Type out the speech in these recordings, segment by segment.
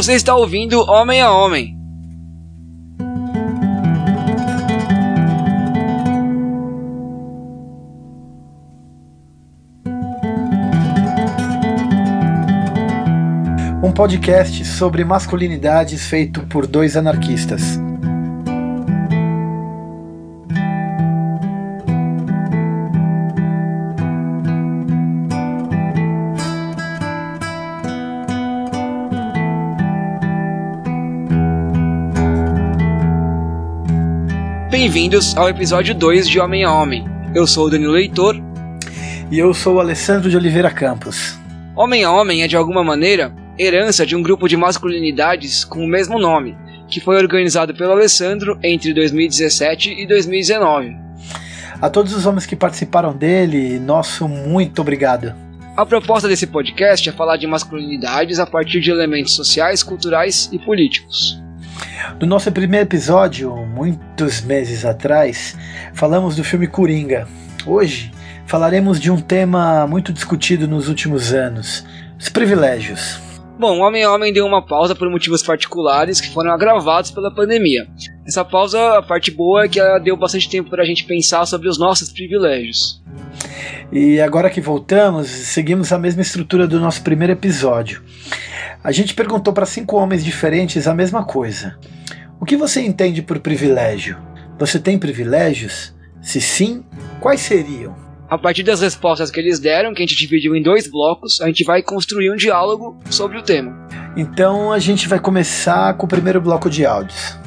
Você está ouvindo Homem a Homem. Um podcast sobre masculinidades feito por dois anarquistas. Bem-vindos ao episódio 2 de Homem a Homem. Eu sou o Danilo Leitor. E eu sou o Alessandro de Oliveira Campos. Homem a Homem é, de alguma maneira, herança de um grupo de masculinidades com o mesmo nome, que foi organizado pelo Alessandro entre 2017 e 2019. A todos os homens que participaram dele, nosso muito obrigado. A proposta desse podcast é falar de masculinidades a partir de elementos sociais, culturais e políticos. No nosso primeiro episódio, muitos meses atrás, falamos do filme Coringa. Hoje falaremos de um tema muito discutido nos últimos anos: os privilégios. Bom, o Homem a Homem deu uma pausa por motivos particulares que foram agravados pela pandemia. Essa pausa, a parte boa é que ela deu bastante tempo para a gente pensar sobre os nossos privilégios. E agora que voltamos, seguimos a mesma estrutura do nosso primeiro episódio. A gente perguntou para cinco homens diferentes a mesma coisa. O que você entende por privilégio? Você tem privilégios? Se sim, quais seriam? A partir das respostas que eles deram, que a gente dividiu em dois blocos, a gente vai construir um diálogo sobre o tema. Então a gente vai começar com o primeiro bloco de áudios.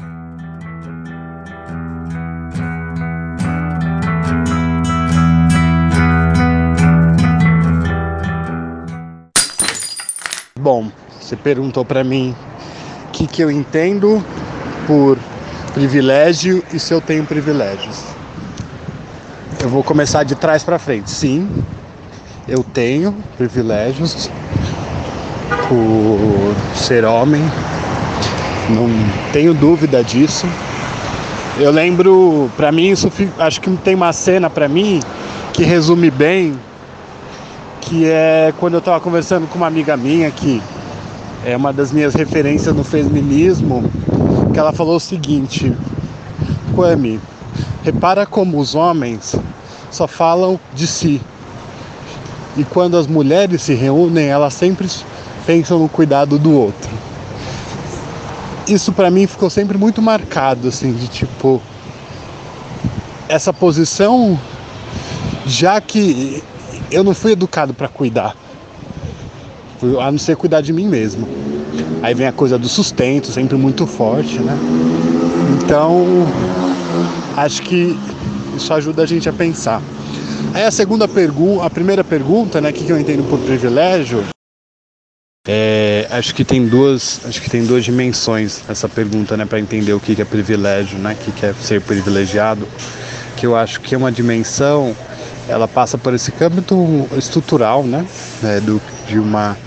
Bom, você perguntou para mim o que, que eu entendo por privilégio e se eu tenho privilégios. Eu vou começar de trás para frente. Sim, eu tenho privilégios por ser homem, não tenho dúvida disso. Eu lembro, para mim isso acho que tem uma cena para mim que resume bem, que é quando eu estava conversando com uma amiga minha que é uma das minhas referências no feminismo, que ela falou o seguinte: Kwame, repara como os homens só falam de si. E quando as mulheres se reúnem, elas sempre pensam no cuidado do outro. Isso para mim ficou sempre muito marcado assim, de tipo essa posição já que eu não fui educado para cuidar a não ser cuidar de mim mesmo. Aí vem a coisa do sustento, sempre muito forte, né? Então, acho que isso ajuda a gente a pensar. Aí a segunda pergunta, a primeira pergunta, né, o que eu entendo por privilégio? É, acho que tem duas, acho que tem duas dimensões essa pergunta, né, para entender o que é privilégio, né, o que é ser privilegiado. Que eu acho que é uma dimensão, ela passa por esse câmbio estrutural, né, é, do, de uma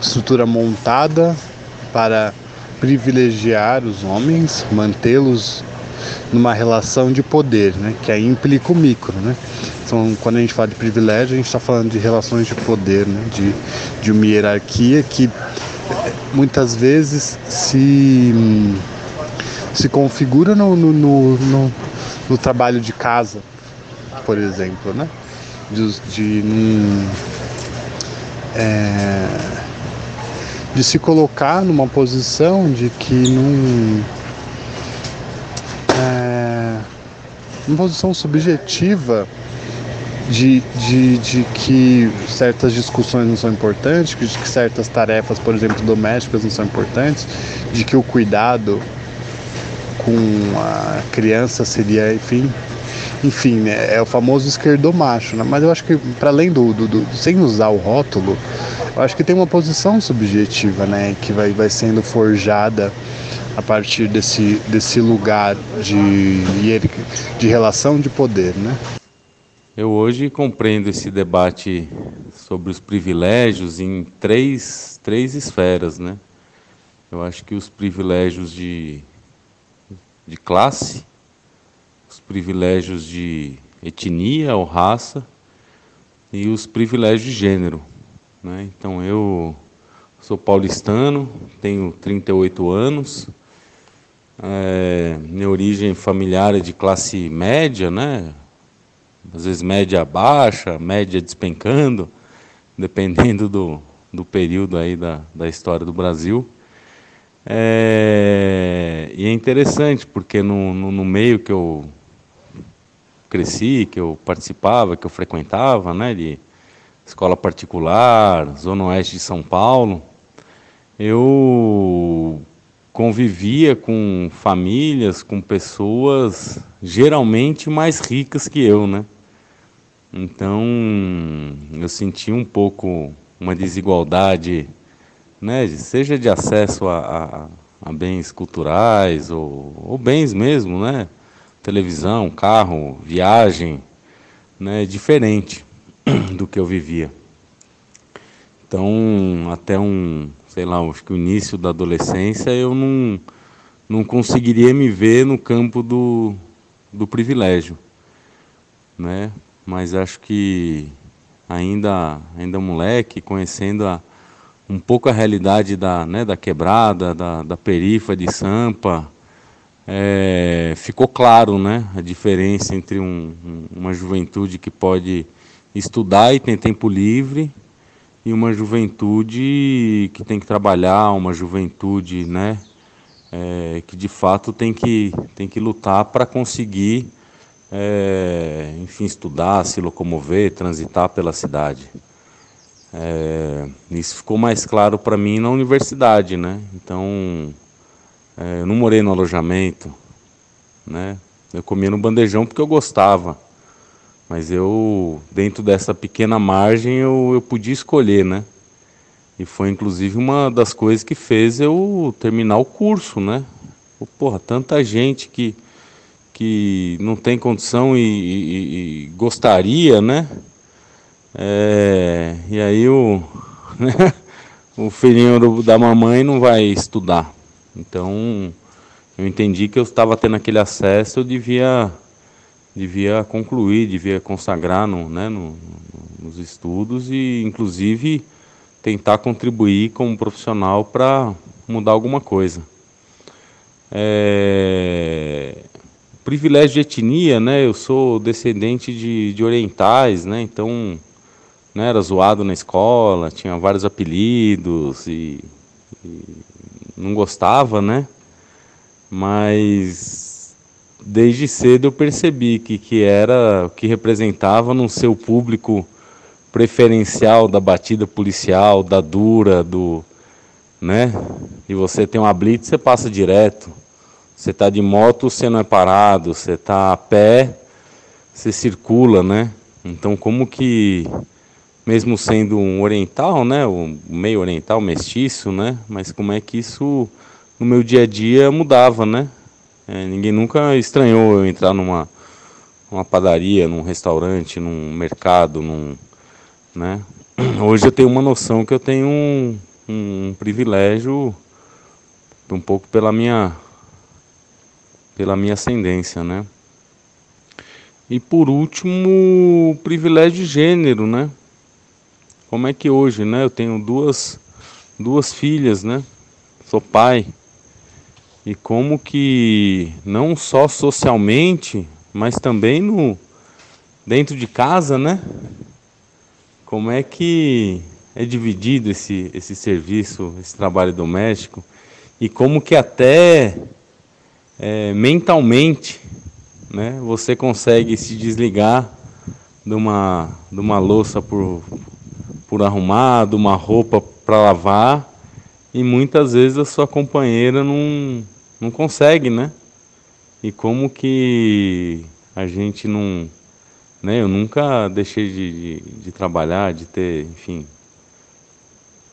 estrutura montada para privilegiar os homens, mantê-los numa relação de poder, né? que aí implica o micro. Né? Então, quando a gente fala de privilégio, a gente está falando de relações de poder, né? de, de uma hierarquia que muitas vezes se, se configura no, no, no, no, no trabalho de casa, por exemplo. Né? De, de num, é, de se colocar numa posição de que não. É, uma posição subjetiva de, de, de que certas discussões não são importantes, de que certas tarefas, por exemplo, domésticas não são importantes, de que o cuidado com a criança seria, enfim, enfim, né, é o famoso esquerdomacho, né? mas eu acho que para além do, do, do, sem usar o rótulo, eu acho que tem uma posição subjetiva, né, que vai, vai sendo forjada a partir desse, desse lugar de, de relação de poder, né? Eu hoje compreendo esse debate sobre os privilégios em três, três esferas, né? Eu acho que os privilégios de, de classe, privilégios de etnia ou raça e os privilégios de gênero. Né? Então eu sou paulistano, tenho 38 anos. É, minha origem familiar é de classe média, né? Às vezes média baixa, média despencando, dependendo do, do período aí da, da história do Brasil. É, e é interessante, porque no, no, no, meio que eu cresci, que eu participava, que eu frequentava, né, de escola particular, Zona Oeste de São Paulo, eu convivia com famílias, com pessoas geralmente mais ricas que eu, né? Então eu senti um pouco uma desigualdade, né? Seja de acesso a, a, a bens culturais ou, ou, bens mesmo, né? Televisão, carro, viagem, né? Diferente do que eu vivia. Então até um sei lá, acho que o início da adolescência, eu não, não conseguiria me ver no campo do, do privilégio, né? Mas acho que ainda, ainda moleque, conhecendo a, um pouco a realidade da, né, da quebrada, da, da perifa de Sampa, é, ficou claro né, a diferença entre um, uma juventude que pode estudar e tem tempo livre e uma juventude que tem que trabalhar, uma juventude né, é, que de fato tem que, tem que lutar para conseguir, é, enfim, estudar, se locomover, transitar pela cidade. É, isso ficou mais claro para mim na universidade, né? Então, é, eu não morei no alojamento, né? Eu comia no bandejão porque eu gostava. Mas eu, dentro dessa pequena margem, eu, eu podia escolher, né? E foi inclusive uma das coisas que fez eu terminar o curso, né? Porra, tanta gente que, que não tem condição e, e, e gostaria, né? É, e aí o, né? o filhinho do, da mamãe não vai estudar. Então eu entendi que eu estava tendo aquele acesso, eu devia devia concluir, devia consagrar no, né, no, nos estudos e, inclusive, tentar contribuir como profissional para mudar alguma coisa. É... Privilégio de etnia, né? Eu sou descendente de, de orientais, né? Então, né, era zoado na escola, tinha vários apelidos e, e não gostava, né? Mas desde cedo eu percebi que, que era o que representava no seu público preferencial da batida policial, da dura, do, né? E você tem uma blitz, você passa direto. Você está de moto, você não é parado. Você está a pé, você circula, né? Então, como que, mesmo sendo um oriental, né? O meio oriental, mestiço, né? Mas como é que isso no meu dia a dia mudava, né? É, ninguém nunca estranhou eu entrar numa, numa padaria, num restaurante, num mercado, num, né? Hoje eu tenho uma noção que eu tenho um, um, um privilégio um pouco pela minha pela minha ascendência, né? E por último, o privilégio de gênero, né? Como é que hoje, né? Eu tenho duas duas filhas, né? Sou pai e como que não só socialmente, mas também no dentro de casa, né? Como é que é dividido esse esse serviço, esse trabalho doméstico e como que até é, mentalmente, né? Você consegue se desligar de uma de uma louça por por arrumar, de uma roupa para lavar e muitas vezes a sua companheira não não consegue, né? E como que a gente não. Né? Eu nunca deixei de, de, de trabalhar, de ter, enfim,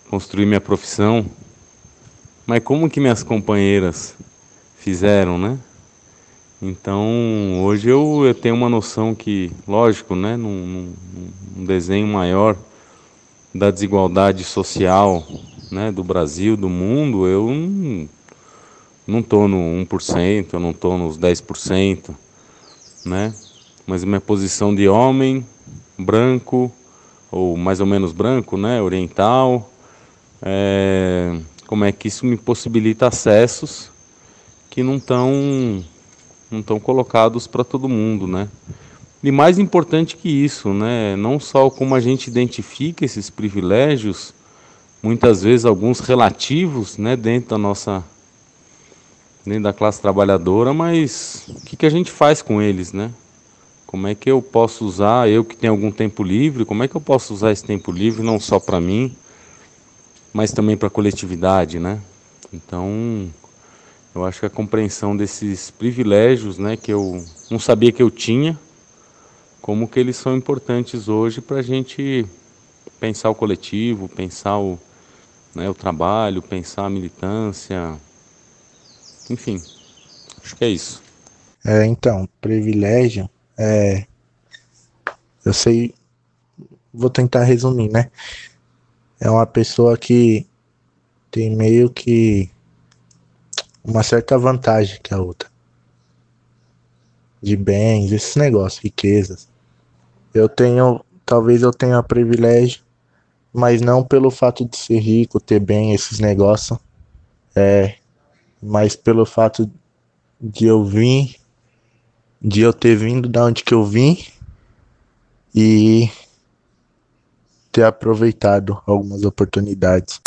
construir minha profissão. Mas como que minhas companheiras fizeram, né? Então, hoje eu, eu tenho uma noção que, lógico, né, num, num, num desenho maior da desigualdade social né, do Brasil, do mundo, eu não, estou no 1%, eu não estou nos 10%, né? Mas minha posição de homem, branco, ou mais ou menos branco, né? Oriental, é, como é que isso me possibilita acessos que não estão não estão colocados para todo mundo, né? E mais importante que isso, né? Não só como a gente identifica esses privilégios, muitas vezes alguns relativos, né, dentro da nossa dentro da classe trabalhadora, mas o que, que a gente faz com eles, né? Como é que eu posso usar, eu que tenho algum tempo livre, como é que eu posso usar esse tempo livre não só para mim, mas também para a coletividade, né? Então, eu acho que a compreensão desses privilégios, né, que eu não sabia que eu tinha, como que eles são importantes hoje para a gente pensar o coletivo, pensar o, né, o trabalho, pensar a militância, enfim, acho que é isso. É, então, privilégio, é, eu sei, vou tentar resumir, né? É uma pessoa que tem meio que uma certa vantagem que a outra. De bens, esses negócios, riquezas. Eu tenho, talvez eu tenha privilégio, mas não pelo fato de ser rico, ter bem, esses negócios. É, mas pelo fato de eu vir, de eu ter vindo da onde que eu vim e ter aproveitado algumas oportunidades.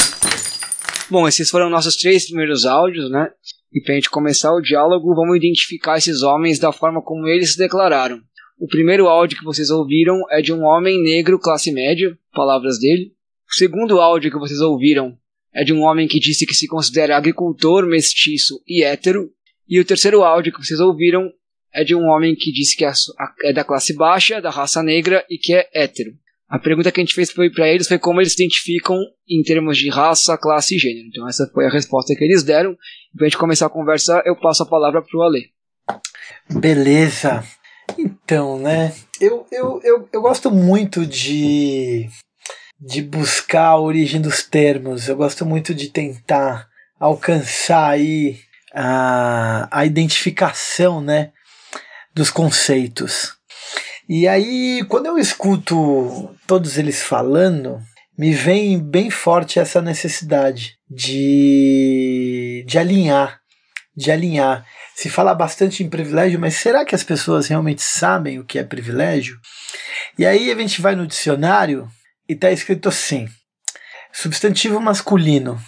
Bom, esses foram nossos três primeiros áudios, né? E para gente começar o diálogo, vamos identificar esses homens da forma como eles se declararam. O primeiro áudio que vocês ouviram é de um homem negro classe média, palavras dele. O segundo áudio que vocês ouviram é de um homem que disse que se considera agricultor, mestiço e hétero. E o terceiro áudio que vocês ouviram é de um homem que disse que é da classe baixa, da raça negra e que é hétero. A pergunta que a gente fez para eles foi como eles se identificam em termos de raça, classe e gênero. Então essa foi a resposta que eles deram. Para a gente começar a conversa, eu passo a palavra para o Ale. Beleza. Então, né? Eu, eu, eu, eu gosto muito de de buscar a origem dos termos. Eu gosto muito de tentar alcançar aí a, a identificação, né, dos conceitos. E aí, quando eu escuto todos eles falando, me vem bem forte essa necessidade de, de alinhar, de alinhar. Se fala bastante em privilégio, mas será que as pessoas realmente sabem o que é privilégio? E aí a gente vai no dicionário e está escrito assim: substantivo masculino,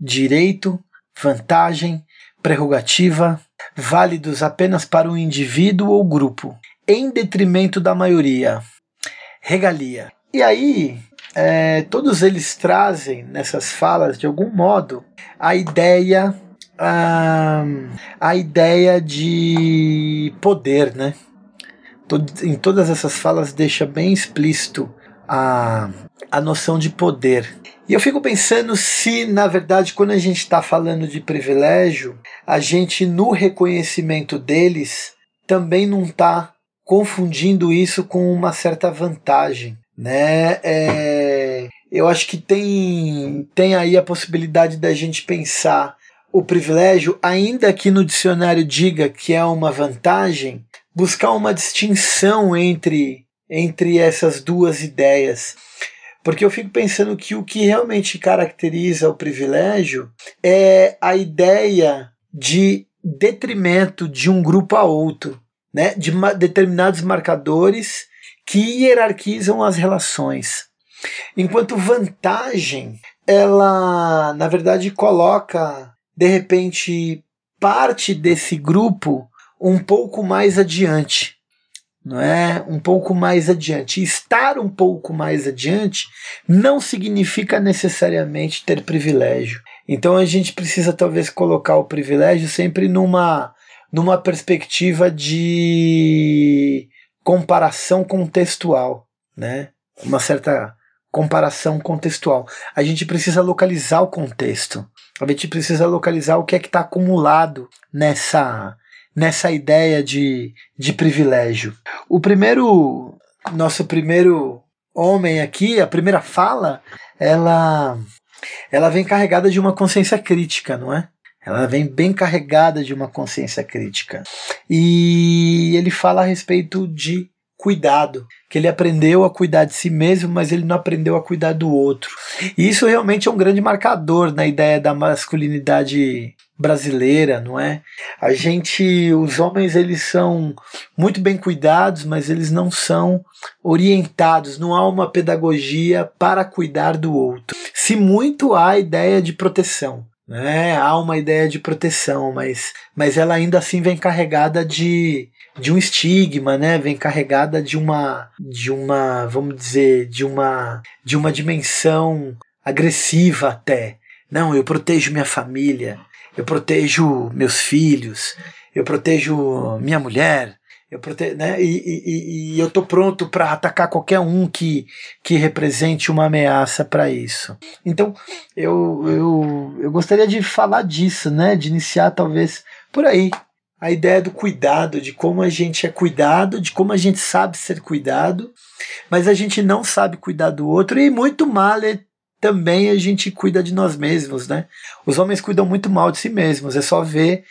direito, vantagem, prerrogativa, válidos apenas para um indivíduo ou grupo, em detrimento da maioria, regalia. E aí, é, todos eles trazem nessas falas, de algum modo, a ideia. A, a ideia de poder, né? em todas essas falas deixa bem explícito a, a noção de poder. E eu fico pensando se, na verdade, quando a gente está falando de privilégio, a gente, no reconhecimento deles, também não está confundindo isso com uma certa vantagem. Né? É, eu acho que tem, tem aí a possibilidade da gente pensar o privilégio, ainda que no dicionário diga que é uma vantagem, buscar uma distinção entre entre essas duas ideias. Porque eu fico pensando que o que realmente caracteriza o privilégio é a ideia de detrimento de um grupo a outro, né? de determinados marcadores que hierarquizam as relações. Enquanto vantagem, ela, na verdade, coloca, de repente, parte desse grupo um pouco mais adiante não é? Um pouco mais adiante. Estar um pouco mais adiante não significa necessariamente ter privilégio. Então a gente precisa talvez colocar o privilégio sempre numa numa perspectiva de comparação contextual, né? Uma certa comparação contextual. A gente precisa localizar o contexto. A gente precisa localizar o que é que está acumulado nessa nessa ideia de, de privilégio. O primeiro, nosso primeiro homem aqui, a primeira fala, ela, ela vem carregada de uma consciência crítica, não é? Ela vem bem carregada de uma consciência crítica. E ele fala a respeito de cuidado, que ele aprendeu a cuidar de si mesmo, mas ele não aprendeu a cuidar do outro. E isso realmente é um grande marcador na ideia da masculinidade brasileira, não é? A gente, os homens, eles são muito bem cuidados, mas eles não são orientados, não há uma pedagogia para cuidar do outro. Se muito há a ideia de proteção, né? Há uma ideia de proteção, mas, mas ela ainda assim vem carregada de de um estigma, né? Vem carregada de uma de uma, vamos dizer, de uma de uma dimensão agressiva até. Não, eu protejo minha família, eu protejo meus filhos, eu protejo minha mulher, eu protejo, né? E, e, e eu tô pronto para atacar qualquer um que, que represente uma ameaça para isso. Então, eu, eu, eu gostaria de falar disso, né? De iniciar talvez por aí, a ideia do cuidado, de como a gente é cuidado, de como a gente sabe ser cuidado, mas a gente não sabe cuidar do outro e muito mal é, também a gente cuida de nós mesmos, né? Os homens cuidam muito mal de si mesmos, é só ver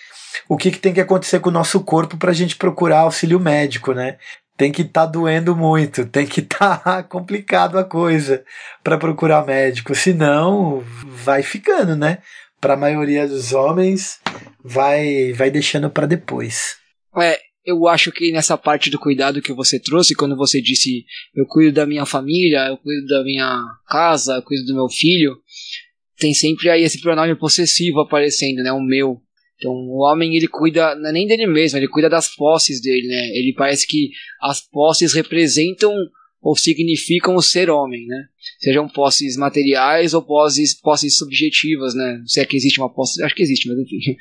o que, que tem que acontecer com o nosso corpo para a gente procurar auxílio médico, né? Tem que estar tá doendo muito, tem que estar tá complicado a coisa para procurar médico, senão vai ficando, né? Para a maioria dos homens, vai vai deixando para depois. É, eu acho que nessa parte do cuidado que você trouxe, quando você disse eu cuido da minha família, eu cuido da minha casa, eu cuido do meu filho, tem sempre aí esse pronome possessivo aparecendo, né? O meu. Então o homem ele cuida não é nem dele mesmo, ele cuida das posses dele, né? Ele parece que as posses representam ou significam ser homem, né? Sejam posses materiais ou posses, posses subjetivas, né? Se é que existe uma posse, acho que existe, mas enfim.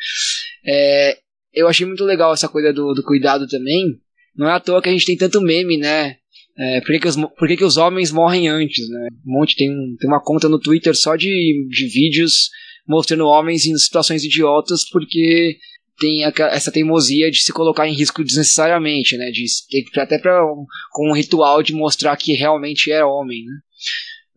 É, eu achei muito legal essa coisa do, do cuidado também. Não é à toa que a gente tem tanto meme, né? É, por que, que, os, por que, que os homens morrem antes, né? Um monte, tem, tem uma conta no Twitter só de, de vídeos mostrando homens em situações idiotas porque tem essa teimosia de se colocar em risco desnecessariamente, né? De, até para um, com um ritual de mostrar que realmente é homem, né?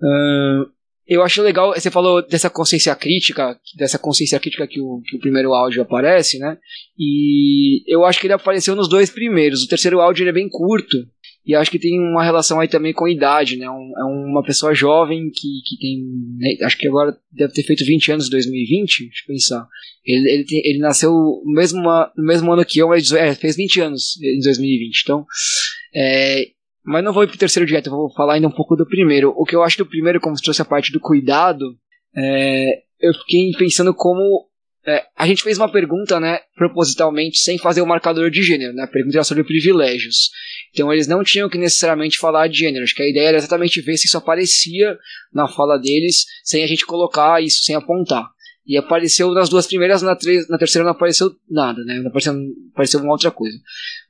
Uh, eu acho legal, você falou dessa consciência crítica, dessa consciência crítica que o, que o primeiro áudio aparece, né? E eu acho que ele apareceu nos dois primeiros. O terceiro áudio é bem curto, e acho que tem uma relação aí também com a idade, né? Um, é uma pessoa jovem que, que tem. Né? Acho que agora deve ter feito 20 anos em 2020, deixa eu pensar. Ele, ele, tem, ele nasceu no mesmo, no mesmo ano que eu, mas é, fez 20 anos em 2020. Então. É, mas não vou ir pro terceiro direto, vou falar ainda um pouco do primeiro. O que eu acho do primeiro, como se trouxe a parte do cuidado, é, eu fiquei pensando como é, a gente fez uma pergunta, né, propositalmente, sem fazer o marcador de gênero, né? A pergunta era sobre privilégios. Então eles não tinham que necessariamente falar de gênero. Acho que a ideia era exatamente ver se isso aparecia na fala deles, sem a gente colocar isso, sem apontar. E apareceu nas duas primeiras, na, na terceira não apareceu nada, né? Não apareceu, apareceu uma outra coisa.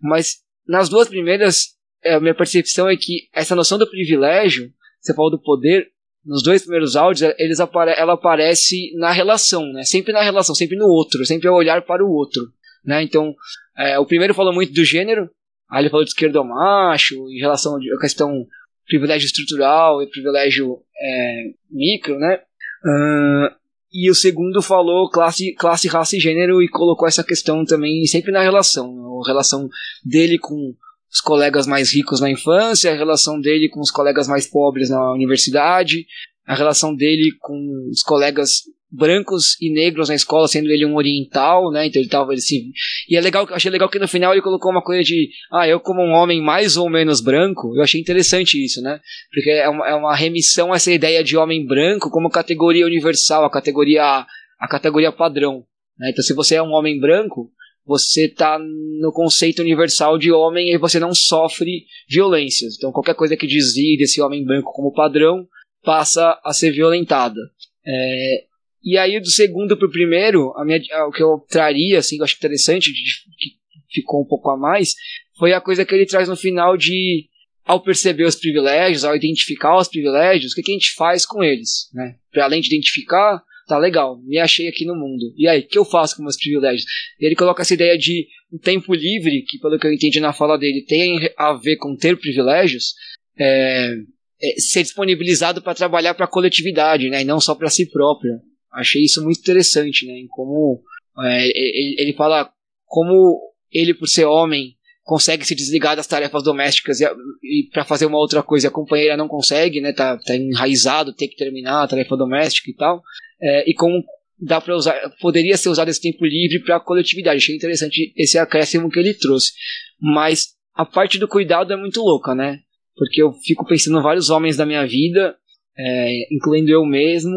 Mas nas duas primeiras, é, a minha percepção é que essa noção do privilégio, você falou do poder, nos dois primeiros áudios, eles apare ela aparece na relação, né? Sempre na relação, sempre no outro, sempre ao olhar para o outro, né? Então, é, o primeiro falou muito do gênero, aí ele falou de esquerdo ao macho, em relação à questão privilégio estrutural e privilégio é, micro, né? Uh, e o segundo falou classe, classe, raça e gênero e colocou essa questão também sempre na relação, a relação dele com os colegas mais ricos na infância, a relação dele com os colegas mais pobres na universidade, a relação dele com os colegas brancos e negros na escola, sendo ele um oriental, né? Então ele tava assim. E é legal, achei legal que no final ele colocou uma coisa de, ah, eu como um homem mais ou menos branco, eu achei interessante isso, né? Porque é uma, é uma remissão a essa ideia de homem branco como categoria universal, a categoria a categoria padrão. Né? Então se você é um homem branco, você está no conceito universal de homem e você não sofre violências. Então qualquer coisa que desvie desse homem branco como padrão passa a ser violentada. É, e aí do segundo para o primeiro, a minha, o que eu traria, assim, eu acho interessante, que ficou um pouco a mais, foi a coisa que ele traz no final de ao perceber os privilégios, ao identificar os privilégios, o que, que a gente faz com eles, né? Para além de identificar, tá legal, me achei aqui no mundo. E aí, o que eu faço com meus privilégios? E ele coloca essa ideia de um tempo livre, que pelo que eu entendi na fala dele, tem a ver com ter privilégios, é, é ser disponibilizado para trabalhar para a coletividade, né, e não só para si próprio. Achei isso muito interessante, né, em como é, ele, ele fala como ele, por ser homem, consegue se desligar das tarefas domésticas e, e para fazer uma outra coisa a companheira não consegue, né? Tá, tá enraizado, tem que terminar a tarefa doméstica e tal. É, e como dá para usar, poderia ser usado esse tempo livre para a coletividade. Achei interessante esse acréscimo que ele trouxe. Mas a parte do cuidado é muito louca, né? Porque eu fico pensando em vários homens da minha vida, é, incluindo eu mesmo,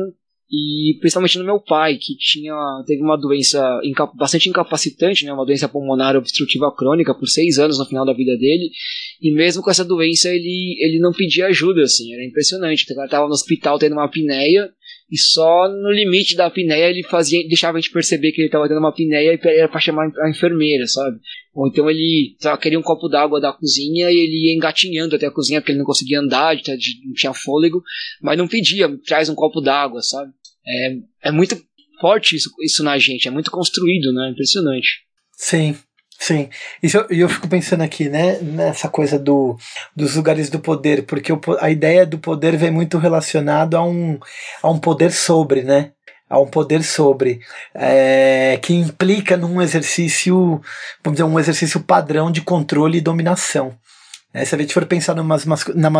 e principalmente no meu pai, que tinha teve uma doença inca bastante incapacitante, né, uma doença pulmonar obstrutiva crônica por seis anos no final da vida dele, e mesmo com essa doença ele, ele não pedia ajuda, assim, era impressionante. Ele estava no hospital tendo uma apneia, e só no limite da apneia ele fazia, deixava a gente perceber que ele estava tendo uma apneia e era para chamar a enfermeira, sabe? Ou então ele queria um copo d'água da cozinha e ele ia engatinhando até a cozinha porque ele não conseguia andar, não tinha fôlego, mas não pedia, traz um copo d'água, sabe? É, é muito forte isso, isso na gente, é muito construído, né? Impressionante. Sim, Sim, e eu, eu fico pensando aqui, né, nessa coisa do, dos lugares do poder, porque o, a ideia do poder vem muito relacionado a um, a um poder sobre, né? A um poder sobre, é, que implica num exercício, vamos dizer, um exercício padrão de controle e dominação. É, se a gente for pensar numas, na,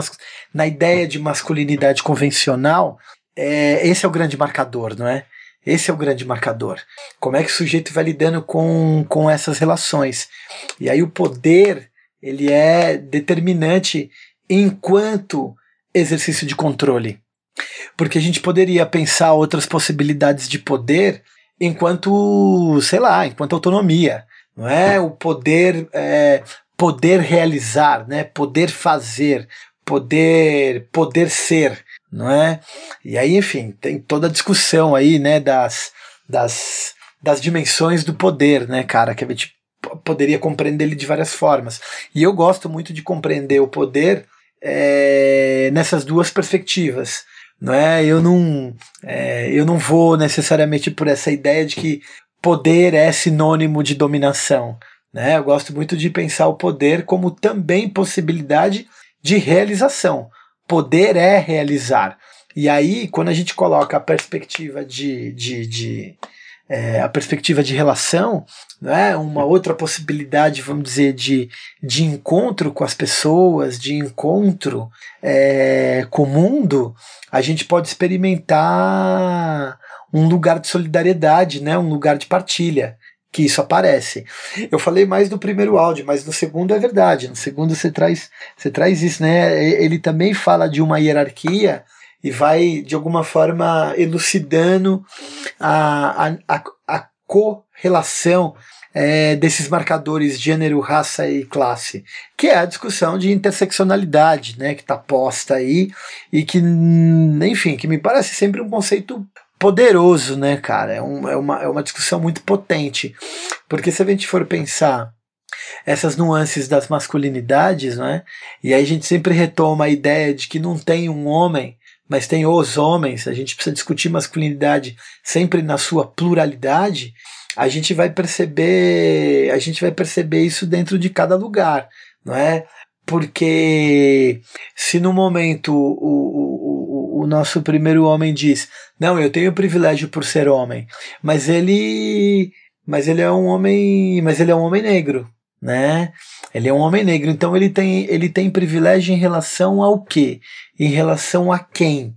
na ideia de masculinidade convencional, é, esse é o grande marcador, não é? Esse é o grande marcador. Como é que o sujeito vai lidando com, com essas relações? E aí o poder ele é determinante enquanto exercício de controle. Porque a gente poderia pensar outras possibilidades de poder enquanto, sei lá, enquanto autonomia. Não é o poder, é, poder realizar, né? poder fazer, poder, poder ser não é? E aí, enfim, tem toda a discussão aí, né, das, das, das dimensões do poder, né, cara, que a gente poderia compreender ele de várias formas. E eu gosto muito de compreender o poder é, nessas duas perspectivas. Não é? Eu não, é, eu não vou necessariamente por essa ideia de que poder é sinônimo de dominação. Né? Eu gosto muito de pensar o poder como também possibilidade de realização poder é realizar. E aí, quando a gente coloca a perspectiva de, de, de é, a perspectiva de relação, né, uma outra possibilidade, vamos dizer, de, de encontro com as pessoas, de encontro é, com o mundo, a gente pode experimentar um lugar de solidariedade, né, um lugar de partilha que isso aparece. Eu falei mais do primeiro áudio, mas no segundo é verdade. No segundo você traz, você traz isso, né? Ele também fala de uma hierarquia e vai, de alguma forma, elucidando a, a, a, a correlação é, desses marcadores gênero, raça e classe, que é a discussão de interseccionalidade, né, que está posta aí e que, enfim, que me parece sempre um conceito poderoso, né, cara? É, um, é, uma, é uma discussão muito potente. Porque se a gente for pensar essas nuances das masculinidades, né? E aí a gente sempre retoma a ideia de que não tem um homem, mas tem os homens. A gente precisa discutir masculinidade sempre na sua pluralidade. A gente vai perceber, a gente vai perceber isso dentro de cada lugar, não é? Porque se no momento o, o, o nosso primeiro homem diz não, eu tenho privilégio por ser homem, mas ele, mas ele é um homem, mas ele é um homem negro, né? Ele é um homem negro, então ele tem, ele tem privilégio em relação ao quê? Em relação a quem?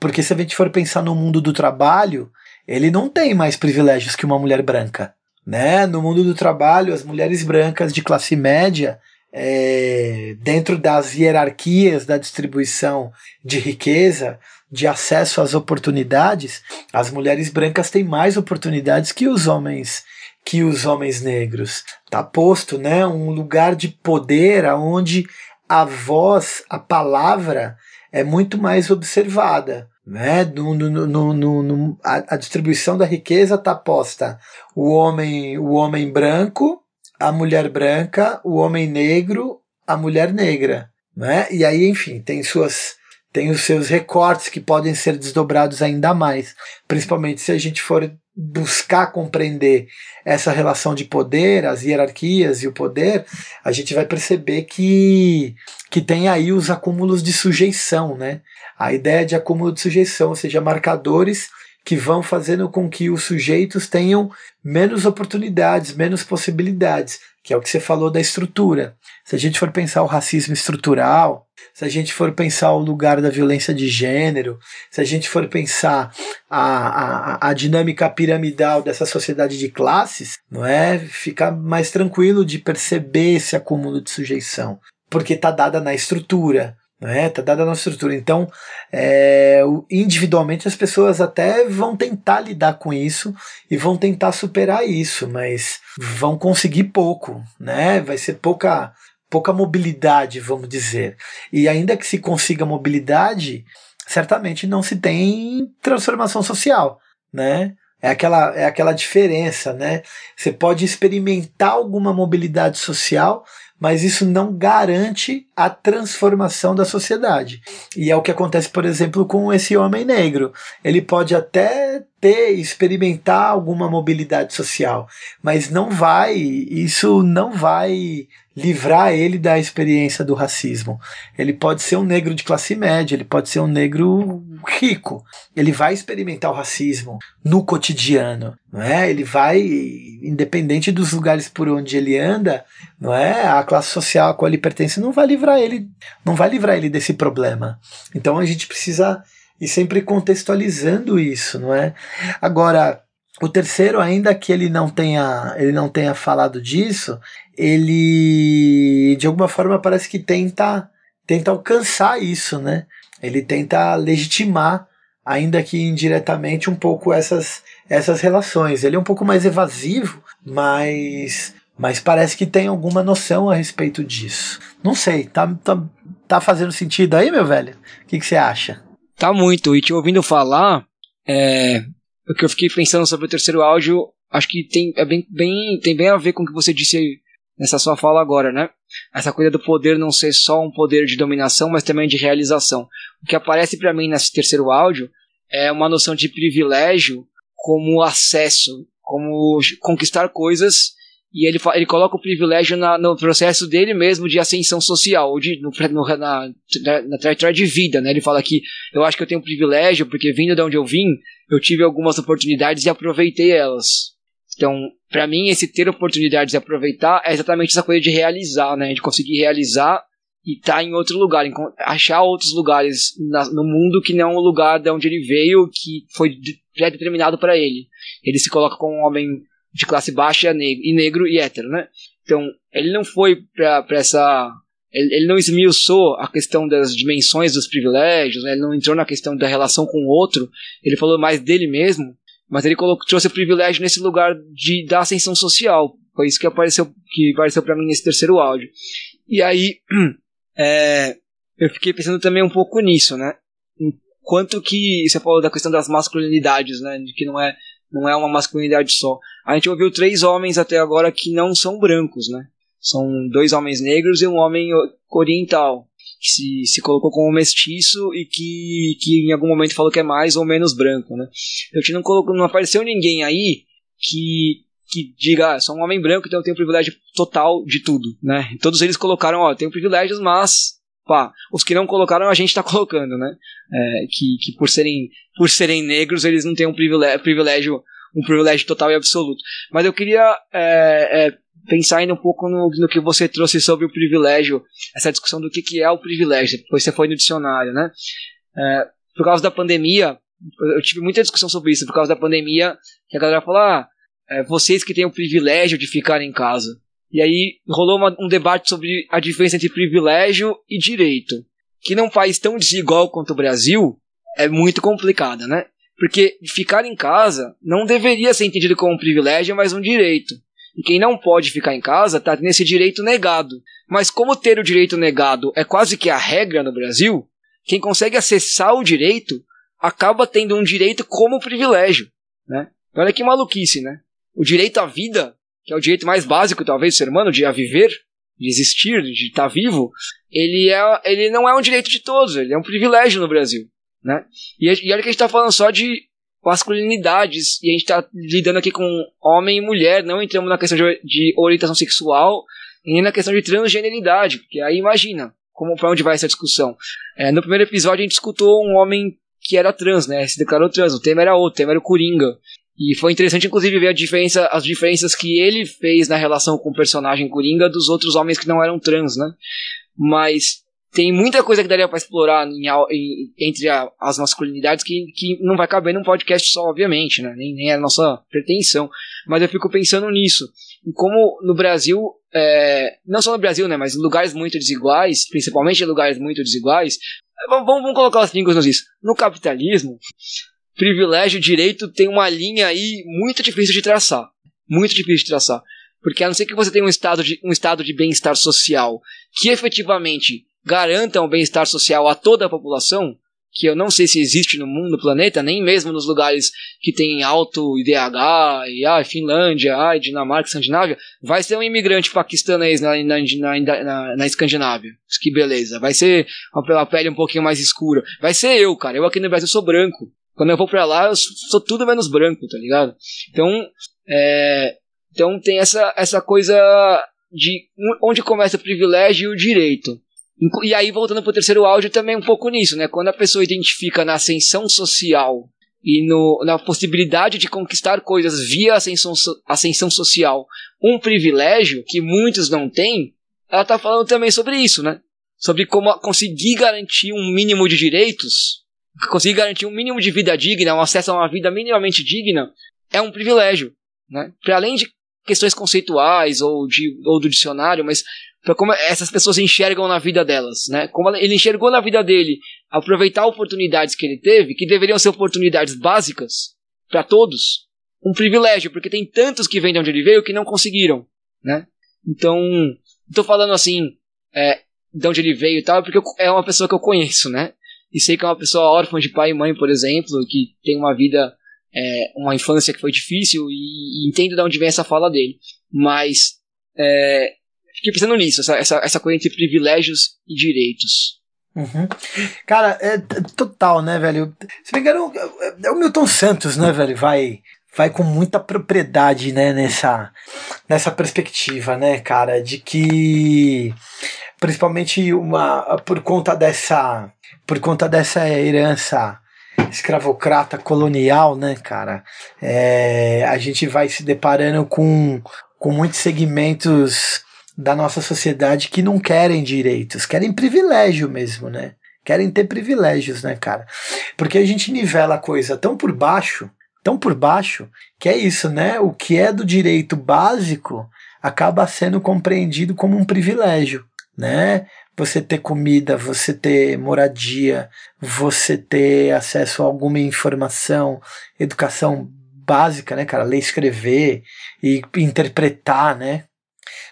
Porque se a gente for pensar no mundo do trabalho, ele não tem mais privilégios que uma mulher branca, né? No mundo do trabalho, as mulheres brancas de classe média é, dentro das hierarquias da distribuição de riqueza, de acesso às oportunidades, as mulheres brancas têm mais oportunidades que os homens que os homens negros. Tá posto, né, um lugar de poder aonde a voz, a palavra é muito mais observada. Né? No, no, no, no a, a, distribuição da riqueza está posta o homem, o homem branco, a mulher branca, o homem negro, a mulher negra. Né? E aí, enfim, tem suas tem os seus recortes que podem ser desdobrados ainda mais, principalmente se a gente for buscar compreender essa relação de poder, as hierarquias e o poder, a gente vai perceber que, que tem aí os acúmulos de sujeição, né? A ideia de acúmulo de sujeição, ou seja, marcadores que vão fazendo com que os sujeitos tenham menos oportunidades, menos possibilidades, que é o que você falou da estrutura. Se a gente for pensar o racismo estrutural, se a gente for pensar o lugar da violência de gênero, se a gente for pensar a, a, a dinâmica piramidal dessa sociedade de classes, não é? Fica mais tranquilo de perceber esse acúmulo de sujeição, porque está dada na estrutura né? Tá dada a nossa estrutura. Então, é, individualmente as pessoas até vão tentar lidar com isso e vão tentar superar isso, mas vão conseguir pouco, né? Vai ser pouca pouca mobilidade, vamos dizer. E ainda que se consiga mobilidade, certamente não se tem transformação social, né? É aquela, é aquela diferença, né? Você pode experimentar alguma mobilidade social, mas isso não garante a transformação da sociedade. E é o que acontece, por exemplo, com esse homem negro. Ele pode até ter, experimentar alguma mobilidade social, mas não vai, isso não vai livrar ele da experiência do racismo. Ele pode ser um negro de classe média, ele pode ser um negro rico. Ele vai experimentar o racismo no cotidiano, não é? Ele vai, independente dos lugares por onde ele anda, não é? A classe social a qual ele pertence não vai livrar ele, não vai livrar ele desse problema. Então a gente precisa ir sempre contextualizando isso, não é? Agora, o terceiro, ainda que ele não tenha, ele não tenha falado disso, ele de alguma forma parece que tenta tenta alcançar isso, né? Ele tenta legitimar, ainda que indiretamente, um pouco essas essas relações. Ele é um pouco mais evasivo, mas mas parece que tem alguma noção a respeito disso. Não sei, tá, tá, tá fazendo sentido aí, meu velho? O que, que você acha? Tá muito, e te ouvindo falar, é, o que eu fiquei pensando sobre o terceiro áudio, acho que tem, é bem, bem, tem bem a ver com o que você disse nessa sua fala agora, né? Essa coisa do poder não ser só um poder de dominação, mas também de realização. O que aparece para mim nesse terceiro áudio é uma noção de privilégio como acesso, como conquistar coisas e ele, ele coloca o privilégio na, no processo dele mesmo de ascensão social, de, no, no, na, na trajetória de vida, né? Ele fala que eu acho que eu tenho um privilégio, porque vindo de onde eu vim, eu tive algumas oportunidades e aproveitei elas. Então, para mim, esse ter oportunidades e aproveitar é exatamente essa coisa de realizar, né? De conseguir realizar e estar tá em outro lugar, achar outros lugares no mundo que não o lugar de onde ele veio, que foi pré-determinado para ele. Ele se coloca como um homem de classe baixa e negro e hétero, né? Então, ele não foi para essa. Ele, ele, não esmiuçou a questão das dimensões dos privilégios, né? ele não entrou na questão da relação com o outro, ele falou mais dele mesmo, mas ele colocou, trouxe o privilégio nesse lugar de, da ascensão social. Foi isso que apareceu, que apareceu para mim nesse terceiro áudio. E aí, é, eu fiquei pensando também um pouco nisso, né? Quanto que você falou da questão das masculinidades, né? De que não é não é uma masculinidade só. A gente ouviu três homens até agora que não são brancos, né? São dois homens negros e um homem oriental, que se, se colocou como mestiço e que, que em algum momento falou que é mais ou menos branco, né? A gente não, colocou, não apareceu ninguém aí que, que diga, ah, sou um homem branco, então eu tenho privilégio total de tudo, né? Todos eles colocaram, ó, tenho privilégios, mas pá, os que não colocaram a gente está colocando, né? É, que, que por serem por serem negros eles não têm um privilégio, privilégio um privilégio total e absoluto. Mas eu queria é, é, pensar ainda um pouco no, no, que você trouxe sobre o privilégio, essa discussão do que, que é o privilégio. Depois você foi no dicionário, né? É, por causa da pandemia, eu tive muita discussão sobre isso. Por causa da pandemia, que a galera falou: ah, é, vocês que têm o privilégio de ficar em casa. E aí rolou uma, um debate sobre a diferença entre privilégio e direito. Que num país tão desigual quanto o Brasil é muito complicada, né? Porque ficar em casa não deveria ser entendido como um privilégio, mas um direito. E quem não pode ficar em casa está tendo esse direito negado. Mas como ter o direito negado é quase que a regra no Brasil, quem consegue acessar o direito acaba tendo um direito como privilégio, né? Olha que maluquice, né? O direito à vida que é o direito mais básico, talvez, do ser humano, de a viver, de existir, de estar vivo, ele, é, ele não é um direito de todos, ele é um privilégio no Brasil. Né? E, e olha que a gente está falando só de masculinidades, e a gente está lidando aqui com homem e mulher, não entramos na questão de, de orientação sexual, nem na questão de transgeneridade, porque aí imagina como para onde vai essa discussão. É, no primeiro episódio a gente escutou um homem que era trans, né? Se declarou trans. O tema era outro, o tema era o Coringa. E foi interessante, inclusive, ver diferença, as diferenças que ele fez na relação com o personagem Coringa dos outros homens que não eram trans, né? Mas tem muita coisa que daria para explorar em, em, entre a, as masculinidades que, que não vai caber num podcast só, obviamente, né? Nem, nem é a nossa pretensão. Mas eu fico pensando nisso. Em como no Brasil, é, não só no Brasil, né? Mas em lugares muito desiguais, principalmente em lugares muito desiguais, vamos, vamos colocar as línguas nos isso. No capitalismo, privilégio direito tem uma linha aí muito difícil de traçar. Muito difícil de traçar. Porque a não ser que você tenha um estado de, um estado de bem-estar social que efetivamente garanta um bem-estar social a toda a população, que eu não sei se existe no mundo, no planeta, nem mesmo nos lugares que tem alto IDH, e ah, Finlândia, ah, Dinamarca, Escandinávia, vai ser um imigrante paquistanês na, na, na, na Escandinávia. Que beleza. Vai ser uma pele um pouquinho mais escura. Vai ser eu, cara. Eu aqui no Brasil sou branco. Quando eu vou pra lá, eu sou tudo menos branco, tá ligado? Então, é, então tem essa, essa coisa de onde começa o privilégio e o direito. E aí, voltando para o terceiro áudio, também um pouco nisso, né? Quando a pessoa identifica na ascensão social e no, na possibilidade de conquistar coisas via ascensão, ascensão social um privilégio que muitos não têm, ela está falando também sobre isso, né? Sobre como conseguir garantir um mínimo de direitos, conseguir garantir um mínimo de vida digna, um acesso a uma vida minimamente digna, é um privilégio, né? Para além de questões conceituais ou, de, ou do dicionário, mas para como essas pessoas enxergam na vida delas, né? Como ele enxergou na vida dele aproveitar oportunidades que ele teve, que deveriam ser oportunidades básicas para todos, um privilégio, porque tem tantos que vêm de onde ele veio que não conseguiram, né? Então, estou falando assim, é, de onde ele veio e tal, porque é uma pessoa que eu conheço, né? E sei que é uma pessoa órfã de pai e mãe, por exemplo, que tem uma vida, é, uma infância que foi difícil e, e entendo de onde vem essa fala dele. Mas é, fiquei pensando nisso, essa, essa, essa coisa entre privilégios e direitos. Uhum. Cara, é total, né, velho? Se me engano, é o Milton Santos, né, velho? Vai, vai com muita propriedade, né, nessa, nessa perspectiva, né, cara, de que principalmente uma por conta dessa por conta dessa herança escravocrata colonial, né, cara, é, a gente vai se deparando com, com muitos segmentos da nossa sociedade que não querem direitos, querem privilégio mesmo, né? Querem ter privilégios, né, cara? Porque a gente nivela a coisa tão por baixo, tão por baixo, que é isso, né? O que é do direito básico acaba sendo compreendido como um privilégio, né? Você ter comida, você ter moradia, você ter acesso a alguma informação, educação básica, né, cara? Ler, escrever e interpretar, né?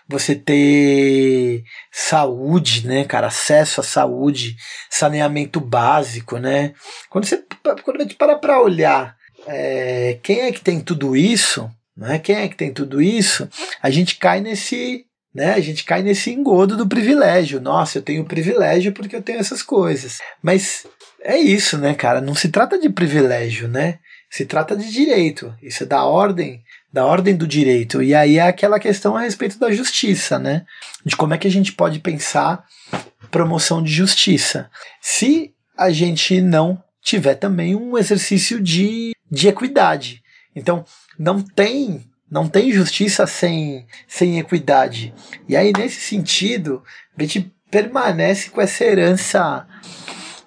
você ter saúde, né, cara, acesso à saúde, saneamento básico, né? Quando você quando a gente para para olhar é, quem é que tem tudo isso, né? Quem é que tem tudo isso? A gente cai nesse né? A gente cai nesse engodo do privilégio. Nossa, eu tenho privilégio porque eu tenho essas coisas. Mas é isso, né, cara? Não se trata de privilégio, né? Se trata de direito. Isso é da ordem da ordem do direito. E aí é aquela questão a respeito da justiça, né? De como é que a gente pode pensar promoção de justiça. Se a gente não tiver também um exercício de, de equidade. Então, não tem não tem justiça sem, sem equidade. E aí, nesse sentido, a gente permanece com essa herança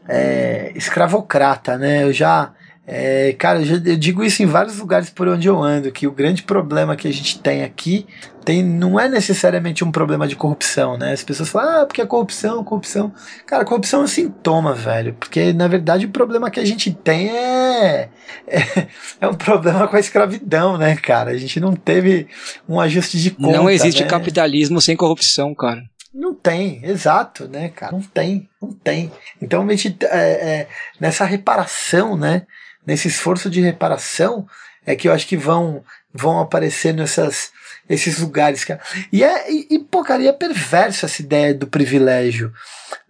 é, escravocrata, né? Eu já é, cara, eu, eu, digo isso em vários lugares por onde eu ando, que o grande problema que a gente tem aqui tem, não é necessariamente um problema de corrupção, né? As pessoas falam, ah, porque é corrupção, corrupção. Cara, corrupção é um sintoma, velho. Porque, na verdade, o problema que a gente tem é, é, é um problema com a escravidão, né, cara? A gente não teve um ajuste de conta. Não existe né? capitalismo sem corrupção, cara. Não tem, exato, né, cara? Não tem, não tem. Então, a gente, é, é, nessa reparação, né? Nesse esforço de reparação é que eu acho que vão vão aparecendo essas esses lugares, cara. E é, e, e, pô, cara, e é perverso essa ideia do privilégio,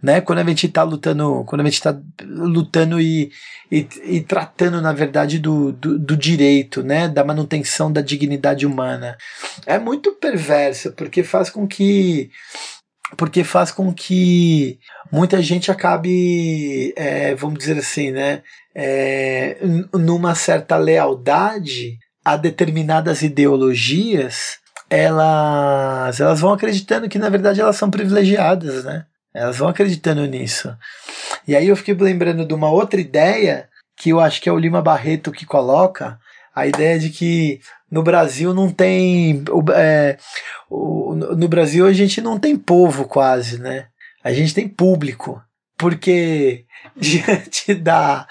né? Quando a gente tá lutando, quando a gente tá lutando e, e, e tratando, na verdade, do, do, do, direito, né? Da manutenção da dignidade humana. É muito perverso, porque faz com que porque faz com que muita gente acabe, é, vamos dizer assim, né, é, numa certa lealdade a determinadas ideologias, elas, elas vão acreditando que na verdade elas são privilegiadas, né? Elas vão acreditando nisso. E aí eu fiquei lembrando de uma outra ideia que eu acho que é o Lima Barreto que coloca, a ideia de que no Brasil não tem. É, no Brasil a gente não tem povo quase, né? A gente tem público. Porque diante da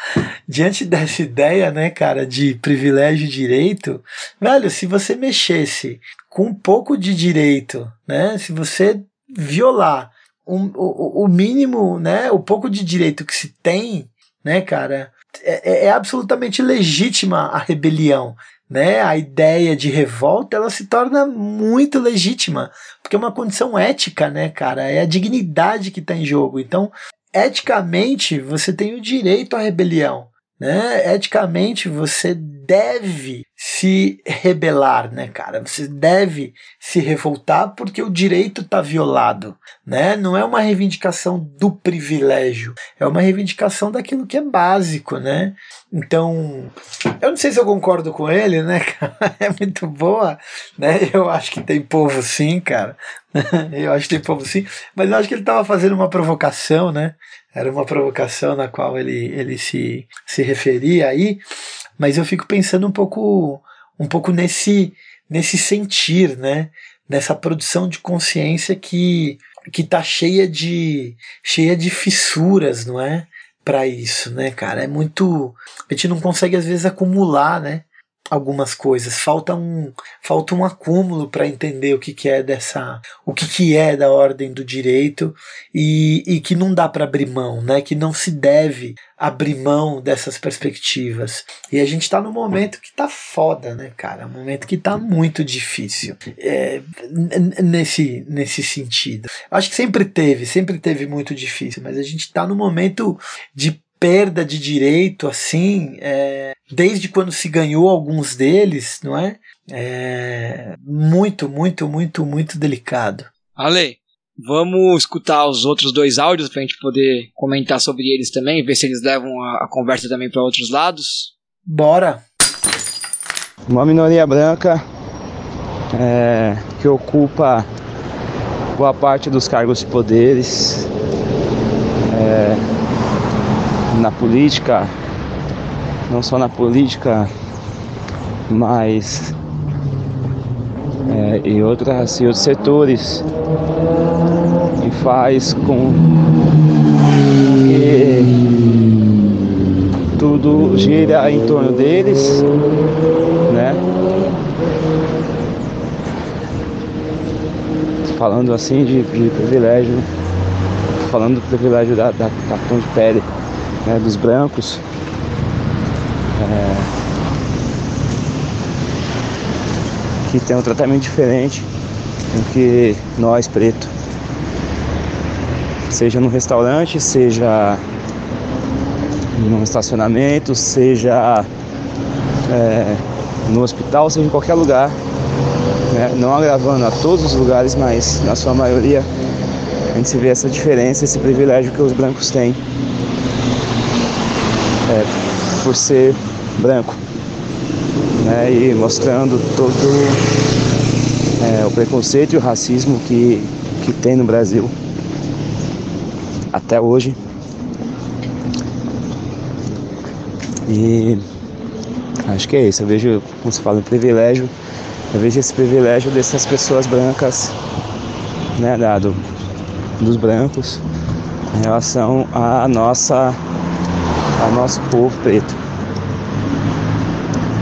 diante dessa ideia, né, cara, de privilégio e direito, velho, se você mexesse com um pouco de direito, né, se você violar o, o mínimo, né, o pouco de direito que se tem, né, cara, é, é, é absolutamente legítima a rebelião, né? A ideia de revolta ela se torna muito legítima, porque é uma condição ética, né, cara? É a dignidade que está em jogo. Então, eticamente, você tem o direito à rebelião. Né? Eticamente, você deve se rebelar, né, cara? Você deve se revoltar porque o direito está violado, né? Não é uma reivindicação do privilégio, é uma reivindicação daquilo que é básico, né? Então, eu não sei se eu concordo com ele, né, cara? É muito boa, né? Eu acho que tem povo sim, cara. Eu acho que tem povo sim, mas eu acho que ele estava fazendo uma provocação, né? Era uma provocação na qual ele, ele se, se referia aí, mas eu fico pensando um pouco, um pouco nesse, nesse sentir, né? Nessa produção de consciência que que tá cheia de cheia de fissuras, não é? Para isso, né, cara? É muito a gente não consegue às vezes acumular, né? Algumas coisas, falta um, falta um acúmulo para entender o que, que é dessa, o que, que é da ordem do direito e, e que não dá para abrir mão, né? Que não se deve abrir mão dessas perspectivas. E a gente está num momento que tá foda, né, cara? Um momento que tá muito difícil é, nesse, nesse sentido. Acho que sempre teve, sempre teve muito difícil, mas a gente está num momento de perda de direito, assim, é, desde quando se ganhou alguns deles, não é? É muito, muito, muito, muito delicado. Ale, vamos escutar os outros dois áudios para a gente poder comentar sobre eles também, ver se eles levam a, a conversa também para outros lados. Bora! Uma minoria branca é, que ocupa boa parte dos cargos de poderes. É, na política, não só na política, mas é, em, outras, em outros setores, e faz com que tudo gira em torno deles, né? Falando assim de, de privilégio, falando do privilégio da, da, da de pele né, dos brancos. É, que tem um tratamento diferente do que nós preto. Seja no restaurante, seja no estacionamento, seja é, no hospital, seja em qualquer lugar. Né? Não agravando a todos os lugares, mas na sua maioria a gente vê essa diferença, esse privilégio que os brancos têm por ser branco, né, e mostrando todo é, o preconceito e o racismo que, que tem no Brasil até hoje. E acho que é isso. Eu vejo, como se fala, um privilégio. Eu vejo esse privilégio dessas pessoas brancas, né, dado dos brancos, em relação à nossa ao nosso povo preto.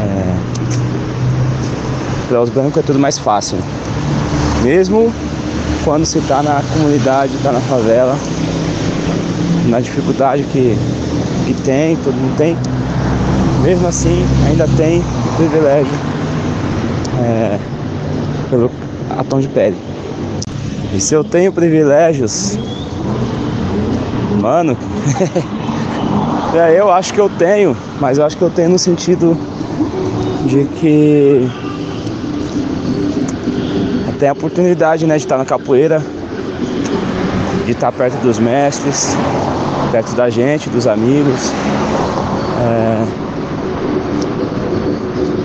É, para os brancos é tudo mais fácil. Mesmo quando se está na comunidade, está na favela, na dificuldade que, que tem, todo mundo tem, mesmo assim ainda tem privilégio é, pelo a tom de pele. E se eu tenho privilégios, mano, É, eu acho que eu tenho, mas eu acho que eu tenho no sentido de que até a oportunidade né, de estar na capoeira de estar perto dos mestres, perto da gente, dos amigos. É,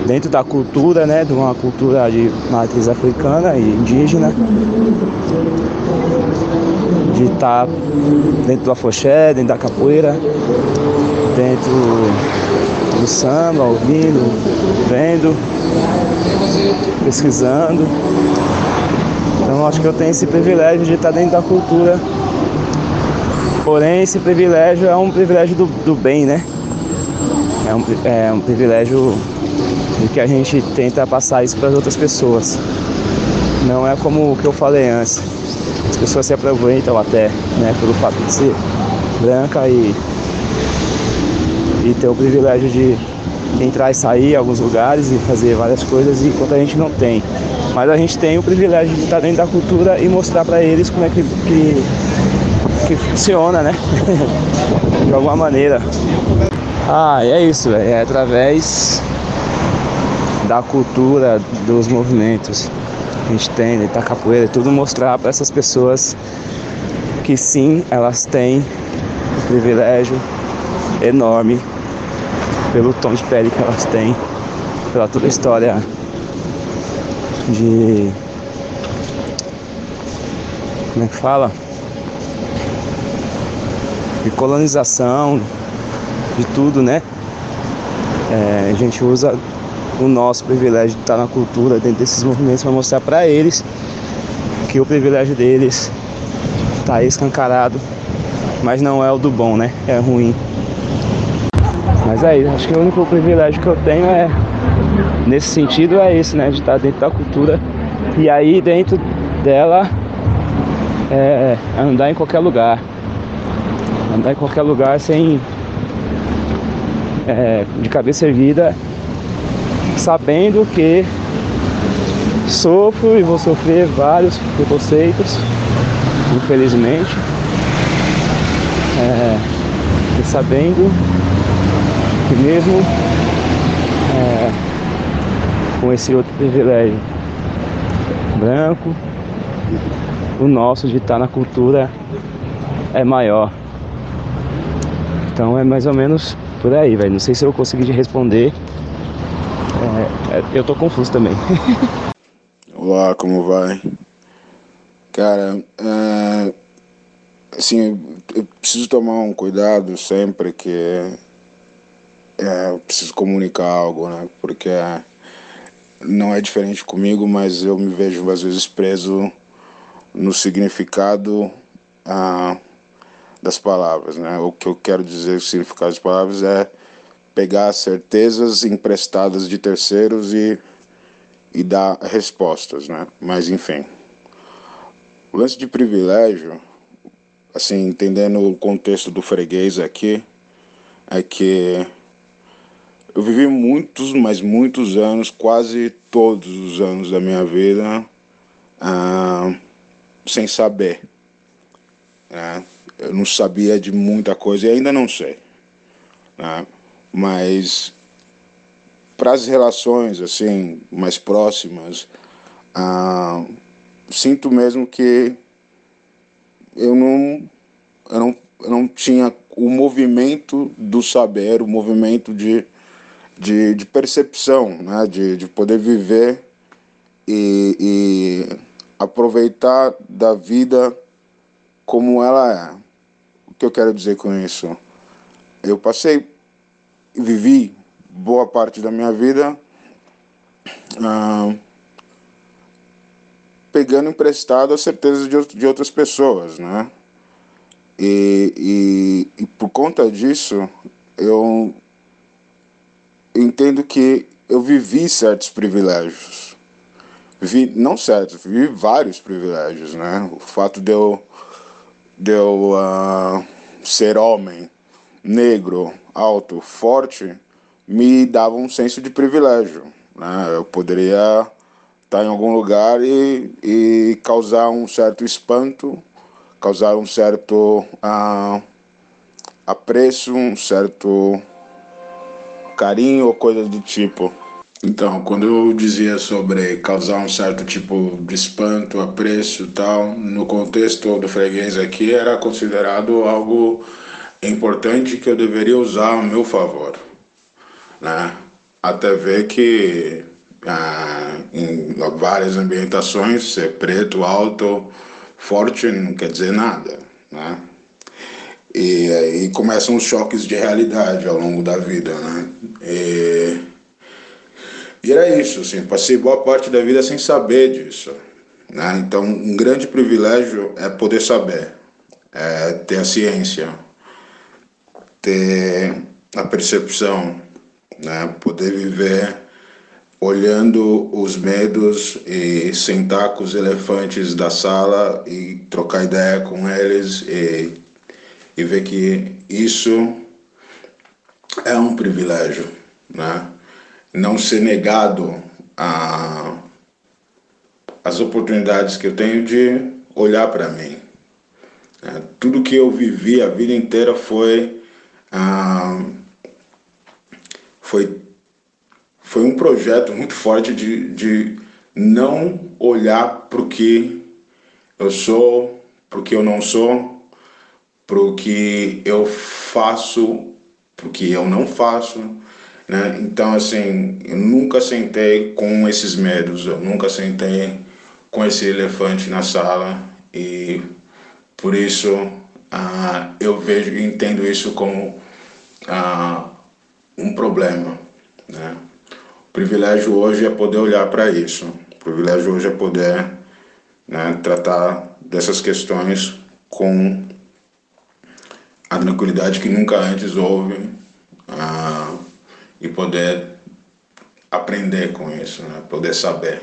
dentro da cultura, né, de uma cultura de matriz africana e indígena, de estar dentro do afoxé, dentro da capoeira, dentro do samba, ouvindo, vendo, pesquisando. Então acho que eu tenho esse privilégio de estar dentro da cultura. Porém esse privilégio é um privilégio do, do bem, né? É um, é um privilégio de que a gente tenta passar isso para as outras pessoas. Não é como o que eu falei antes. As pessoas se aproveitam até, né, pelo fato de ser branca e, e ter o privilégio de entrar e sair em alguns lugares e fazer várias coisas enquanto a gente não tem. Mas a gente tem o privilégio de estar dentro da cultura e mostrar para eles como é que, que, que funciona, né? de alguma maneira. Ah, é isso, é através da cultura, dos movimentos que a gente tem, da né, capoeira, tudo mostrar para essas pessoas que sim, elas têm um privilégio enorme pelo tom de pele que elas têm, pela toda a história de. Como é que fala? De colonização, de tudo, né? É, a gente usa o nosso privilégio de estar na cultura, dentro desses movimentos, para mostrar para eles que o privilégio deles está escancarado, mas não é o do bom, né? É ruim. Mas é isso, acho que o único privilégio que eu tenho é, nesse sentido, é esse, né? De estar dentro da cultura e aí dentro dela é, andar em qualquer lugar. Andar em qualquer lugar sem. É, de cabeça erguida sabendo que sofro e vou sofrer vários preconceitos, infelizmente. É, e sabendo que mesmo é, com esse outro privilégio branco, o nosso de estar na cultura é maior. Então é mais ou menos por aí, velho. Não sei se eu consegui responder. É, eu tô confuso também. Olá, como vai? Cara, é, assim, eu preciso tomar um cuidado sempre que é, eu preciso comunicar algo, né? Porque não é diferente comigo, mas eu me vejo às vezes preso no significado ah, das palavras, né? O que eu quero dizer, o significado das palavras é pegar certezas emprestadas de terceiros e, e dar respostas, né? Mas enfim. O lance de privilégio, assim, entendendo o contexto do freguês aqui, é que eu vivi muitos, mas muitos anos, quase todos os anos da minha vida, ah, sem saber. Né? Eu não sabia de muita coisa e ainda não sei. Né? mas para as relações assim mais próximas, ah, sinto mesmo que eu não, eu não, eu não tinha o movimento do saber, o movimento de, de, de percepção, né? de, de poder viver e, e aproveitar da vida como ela é. O que eu quero dizer com isso? Eu passei vivi boa parte da minha vida ah, pegando emprestado as certezas de, de outras pessoas, né? E, e, e, por conta disso, eu entendo que eu vivi certos privilégios. Vivi, não certos, vivi vários privilégios, né? O fato de eu, de eu uh, ser homem, negro, alto, forte, me dava um senso de privilégio. Né? Eu poderia estar em algum lugar e, e causar um certo espanto, causar um certo uh, apreço, um certo carinho ou coisa do tipo. Então, quando eu dizia sobre causar um certo tipo de espanto, apreço e tal, no contexto do freguês aqui era considerado algo importante que eu deveria usar a meu favor, né? Até ver que ah, em várias ambientações ser preto, alto, forte não quer dizer nada, né? E aí começam os choques de realidade ao longo da vida, né? E, e era isso, assim, passei boa parte da vida sem saber disso. Né? Então, um grande privilégio é poder saber, é ter a ciência, ter a percepção, né? poder viver olhando os medos e sentar com os elefantes da sala e trocar ideia com eles e, e ver que isso é um privilégio, né? Não ser negado a as oportunidades que eu tenho de olhar para mim. É, tudo que eu vivi a vida inteira foi ah, foi foi um projeto muito forte de, de não olhar para o que eu sou, para o que eu não sou, para o que eu faço, para o que eu não faço. Né? Então, assim, eu nunca sentei com esses medos, eu nunca sentei com esse elefante na sala e por isso uh, eu vejo e entendo isso como uh, um problema. Né? O privilégio hoje é poder olhar para isso. O privilégio hoje é poder né, tratar dessas questões com a tranquilidade que nunca antes houve uh, e poder aprender com isso, né, poder saber.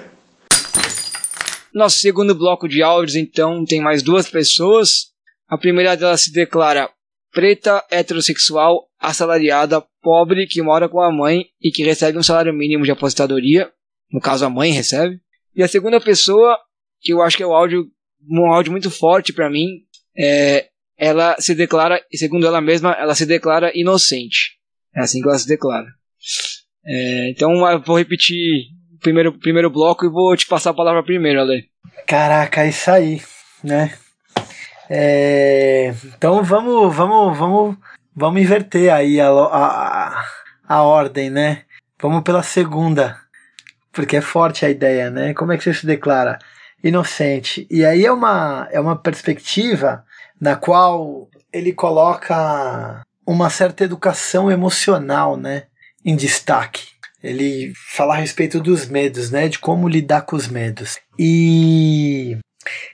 Nosso segundo bloco de áudios, então, tem mais duas pessoas. A primeira delas se declara preta, heterossexual, assalariada, pobre, que mora com a mãe e que recebe um salário mínimo de aposentadoria. No caso, a mãe recebe. E a segunda pessoa, que eu acho que é o áudio, um áudio muito forte para mim, é, ela se declara, segundo ela mesma, ela se declara inocente. É assim que ela se declara. É, então, eu vou repetir o primeiro, primeiro bloco e vou te passar a palavra primeiro, Ale. Caraca, é isso aí, né? É, então vamos, vamos, vamos, vamos inverter aí a, a, a ordem, né? Vamos pela segunda, porque é forte a ideia, né? Como é que você se declara inocente? E aí é uma, é uma perspectiva na qual ele coloca uma certa educação emocional, né, em destaque. Ele fala a respeito dos medos, né, de como lidar com os medos. E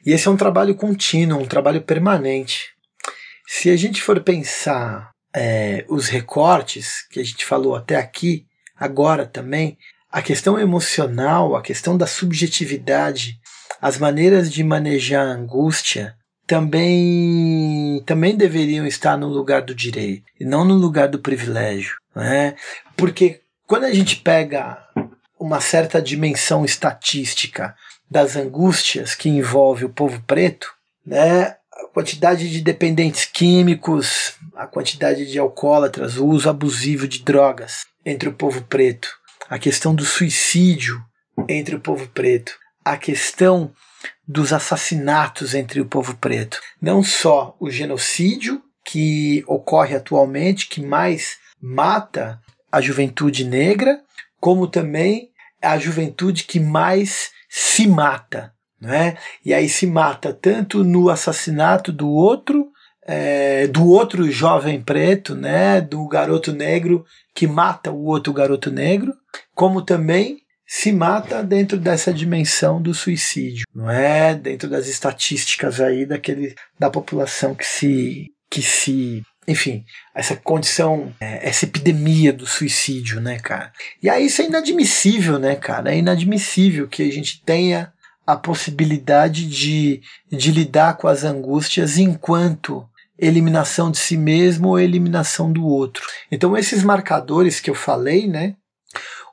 e esse é um trabalho contínuo, um trabalho permanente. Se a gente for pensar é, os recortes que a gente falou até aqui, agora também, a questão emocional, a questão da subjetividade, as maneiras de manejar a angústia também também deveriam estar no lugar do direito e não no lugar do privilégio, né? Porque quando a gente pega uma certa dimensão estatística das angústias que envolve o povo preto, né? A quantidade de dependentes químicos, a quantidade de alcoólatras, o uso abusivo de drogas entre o povo preto, a questão do suicídio entre o povo preto, a questão dos assassinatos entre o povo preto. Não só o genocídio que ocorre atualmente, que mais mata a juventude negra, como também a juventude que mais se mata, né? E aí se mata tanto no assassinato do outro, é, do outro jovem preto, né? Do garoto negro que mata o outro garoto negro, como também se mata dentro dessa dimensão do suicídio, não é? Dentro das estatísticas aí daquele da população que se que se enfim, essa condição, é, essa epidemia do suicídio, né, cara? E aí isso é inadmissível, né, cara? É inadmissível que a gente tenha a possibilidade de, de lidar com as angústias enquanto eliminação de si mesmo ou eliminação do outro. Então esses marcadores que eu falei, né?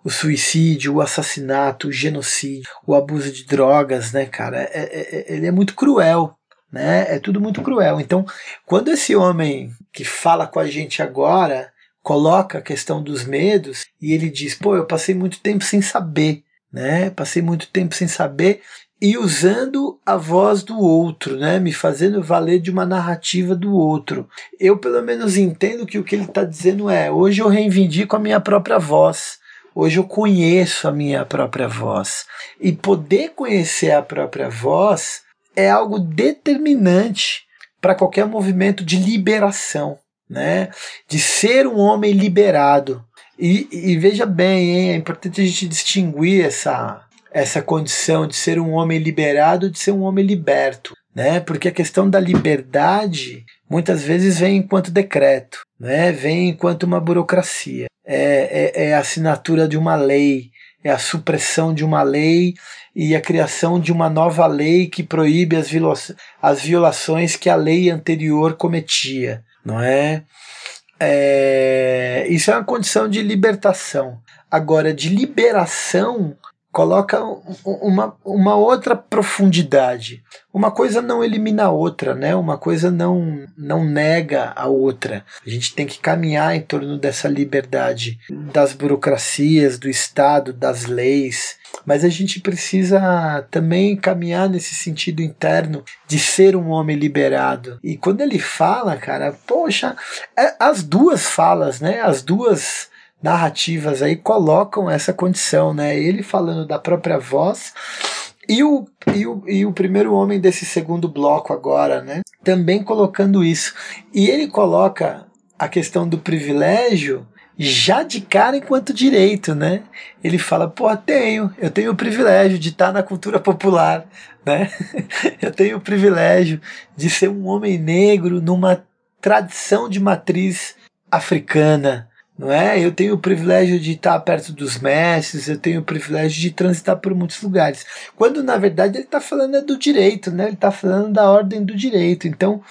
O suicídio, o assassinato, o genocídio, o abuso de drogas, né, cara? É, é, é ele é muito cruel, né? É tudo muito cruel. Então, quando esse homem que fala com a gente agora coloca a questão dos medos e ele diz: pô, eu passei muito tempo sem saber, né? Passei muito tempo sem saber e usando a voz do outro, né? Me fazendo valer de uma narrativa do outro. Eu, pelo menos, entendo que o que ele está dizendo é: hoje eu reivindico a minha própria voz. Hoje eu conheço a minha própria voz. E poder conhecer a própria voz é algo determinante para qualquer movimento de liberação, né? De ser um homem liberado. E, e veja bem, hein? é importante a gente distinguir essa, essa condição de ser um homem liberado de ser um homem liberto, né? Porque a questão da liberdade muitas vezes vem enquanto decreto, né? Vem enquanto uma burocracia, é, é, é a assinatura de uma lei, é a supressão de uma lei e a criação de uma nova lei que proíbe as, viola as violações que a lei anterior cometia, não é? é? Isso é uma condição de libertação. Agora, de liberação, coloca uma, uma outra profundidade. Uma coisa não elimina a outra, né? Uma coisa não, não nega a outra. A gente tem que caminhar em torno dessa liberdade das burocracias, do Estado, das leis. Mas a gente precisa também caminhar nesse sentido interno de ser um homem liberado. E quando ele fala, cara, poxa, é, as duas falas, né? As duas narrativas aí colocam essa condição, né? Ele falando da própria voz e o, e o, e o primeiro homem desse segundo bloco agora, né? Também colocando isso. E ele coloca a questão do privilégio já de cara enquanto direito, né? Ele fala, pô, tenho, eu tenho o privilégio de estar na cultura popular, né? eu tenho o privilégio de ser um homem negro numa tradição de matriz africana, não é? Eu tenho o privilégio de estar perto dos mestres, eu tenho o privilégio de transitar por muitos lugares. Quando na verdade ele está falando é do direito, né? Ele está falando da ordem do direito. Então,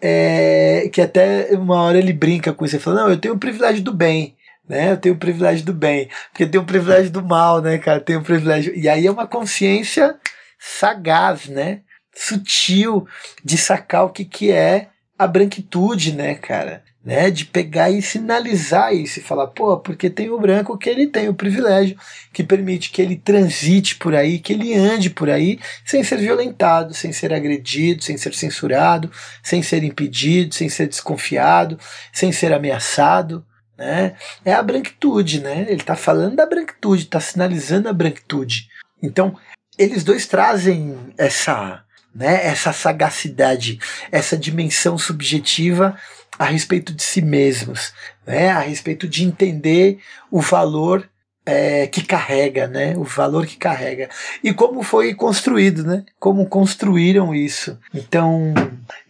é, que até uma hora ele brinca com isso, ele fala: não, eu tenho o privilégio do bem. Né? Eu tenho o privilégio do bem, porque eu tenho o privilégio do mal, né, cara? Eu tenho o privilégio. E aí é uma consciência sagaz, né? Sutil de sacar o que, que é a branquitude, né, cara? Né, de pegar e sinalizar isso e falar, pô, porque tem o branco que ele tem o privilégio que permite que ele transite por aí, que ele ande por aí sem ser violentado, sem ser agredido, sem ser censurado, sem ser impedido, sem ser desconfiado, sem ser ameaçado, né? É a branquitude, né? Ele está falando da branquitude, está sinalizando a branquitude. Então, eles dois trazem essa, né, essa sagacidade, essa dimensão subjetiva a respeito de si mesmos, né? a respeito de entender o valor é, que carrega, né? o valor que carrega. E como foi construído, né? como construíram isso. Então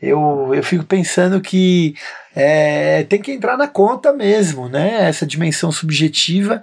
eu, eu fico pensando que é, tem que entrar na conta mesmo, né? Essa dimensão subjetiva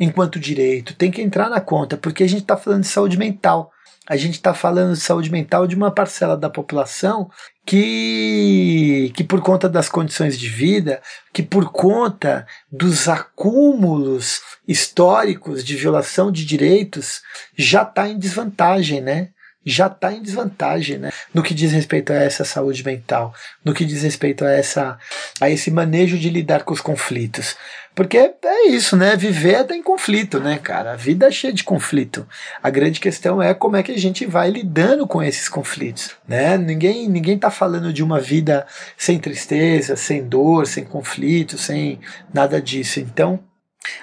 enquanto direito tem que entrar na conta, porque a gente está falando de saúde mental. A gente está falando de saúde mental de uma parcela da população que, que por conta das condições de vida, que por conta dos acúmulos históricos de violação de direitos, já está em desvantagem, né? já está em desvantagem, né? No que diz respeito a essa saúde mental, no que diz respeito a essa a esse manejo de lidar com os conflitos. Porque é isso, né? Viver é em conflito, né, cara? A vida é cheia de conflito. A grande questão é como é que a gente vai lidando com esses conflitos, né? Ninguém ninguém tá falando de uma vida sem tristeza, sem dor, sem conflito, sem nada disso. Então,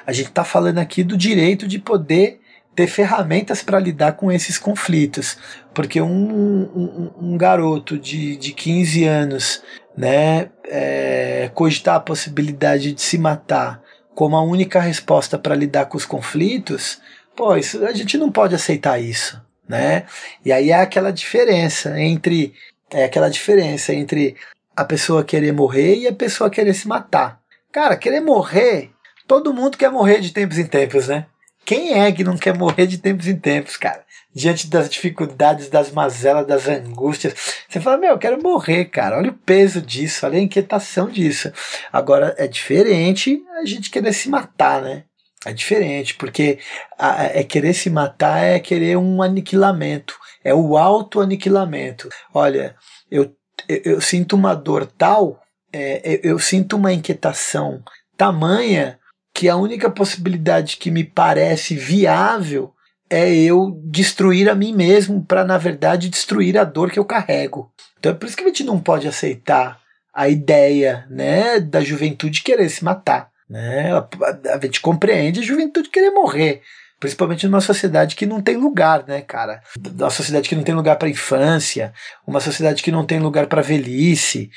a gente está falando aqui do direito de poder ter ferramentas para lidar com esses conflitos. Porque um, um, um, garoto de, de 15 anos né, é, cogitar a possibilidade de se matar como a única resposta para lidar com os conflitos, pô, isso, a gente não pode aceitar isso. Né? E aí é aquela diferença entre é aquela diferença entre a pessoa querer morrer e a pessoa querer se matar. Cara, querer morrer, todo mundo quer morrer de tempos em tempos, né? Quem é que não quer morrer de tempos em tempos, cara? Diante das dificuldades, das mazelas, das angústias. Você fala, meu, eu quero morrer, cara. Olha o peso disso, olha a inquietação disso. Agora, é diferente a gente querer se matar, né? É diferente, porque a, é querer se matar é querer um aniquilamento. É o auto-aniquilamento. Olha, eu, eu, eu, sinto uma dor tal, é, eu, eu sinto uma inquietação tamanha que a única possibilidade que me parece viável é eu destruir a mim mesmo para na verdade destruir a dor que eu carrego. Então é por isso que a gente não pode aceitar a ideia, né, da juventude querer se matar, né? A, gente compreende a juventude querer morrer, principalmente numa sociedade que não tem lugar, né, cara? Uma sociedade que não tem lugar para infância, uma sociedade que não tem lugar para velhice,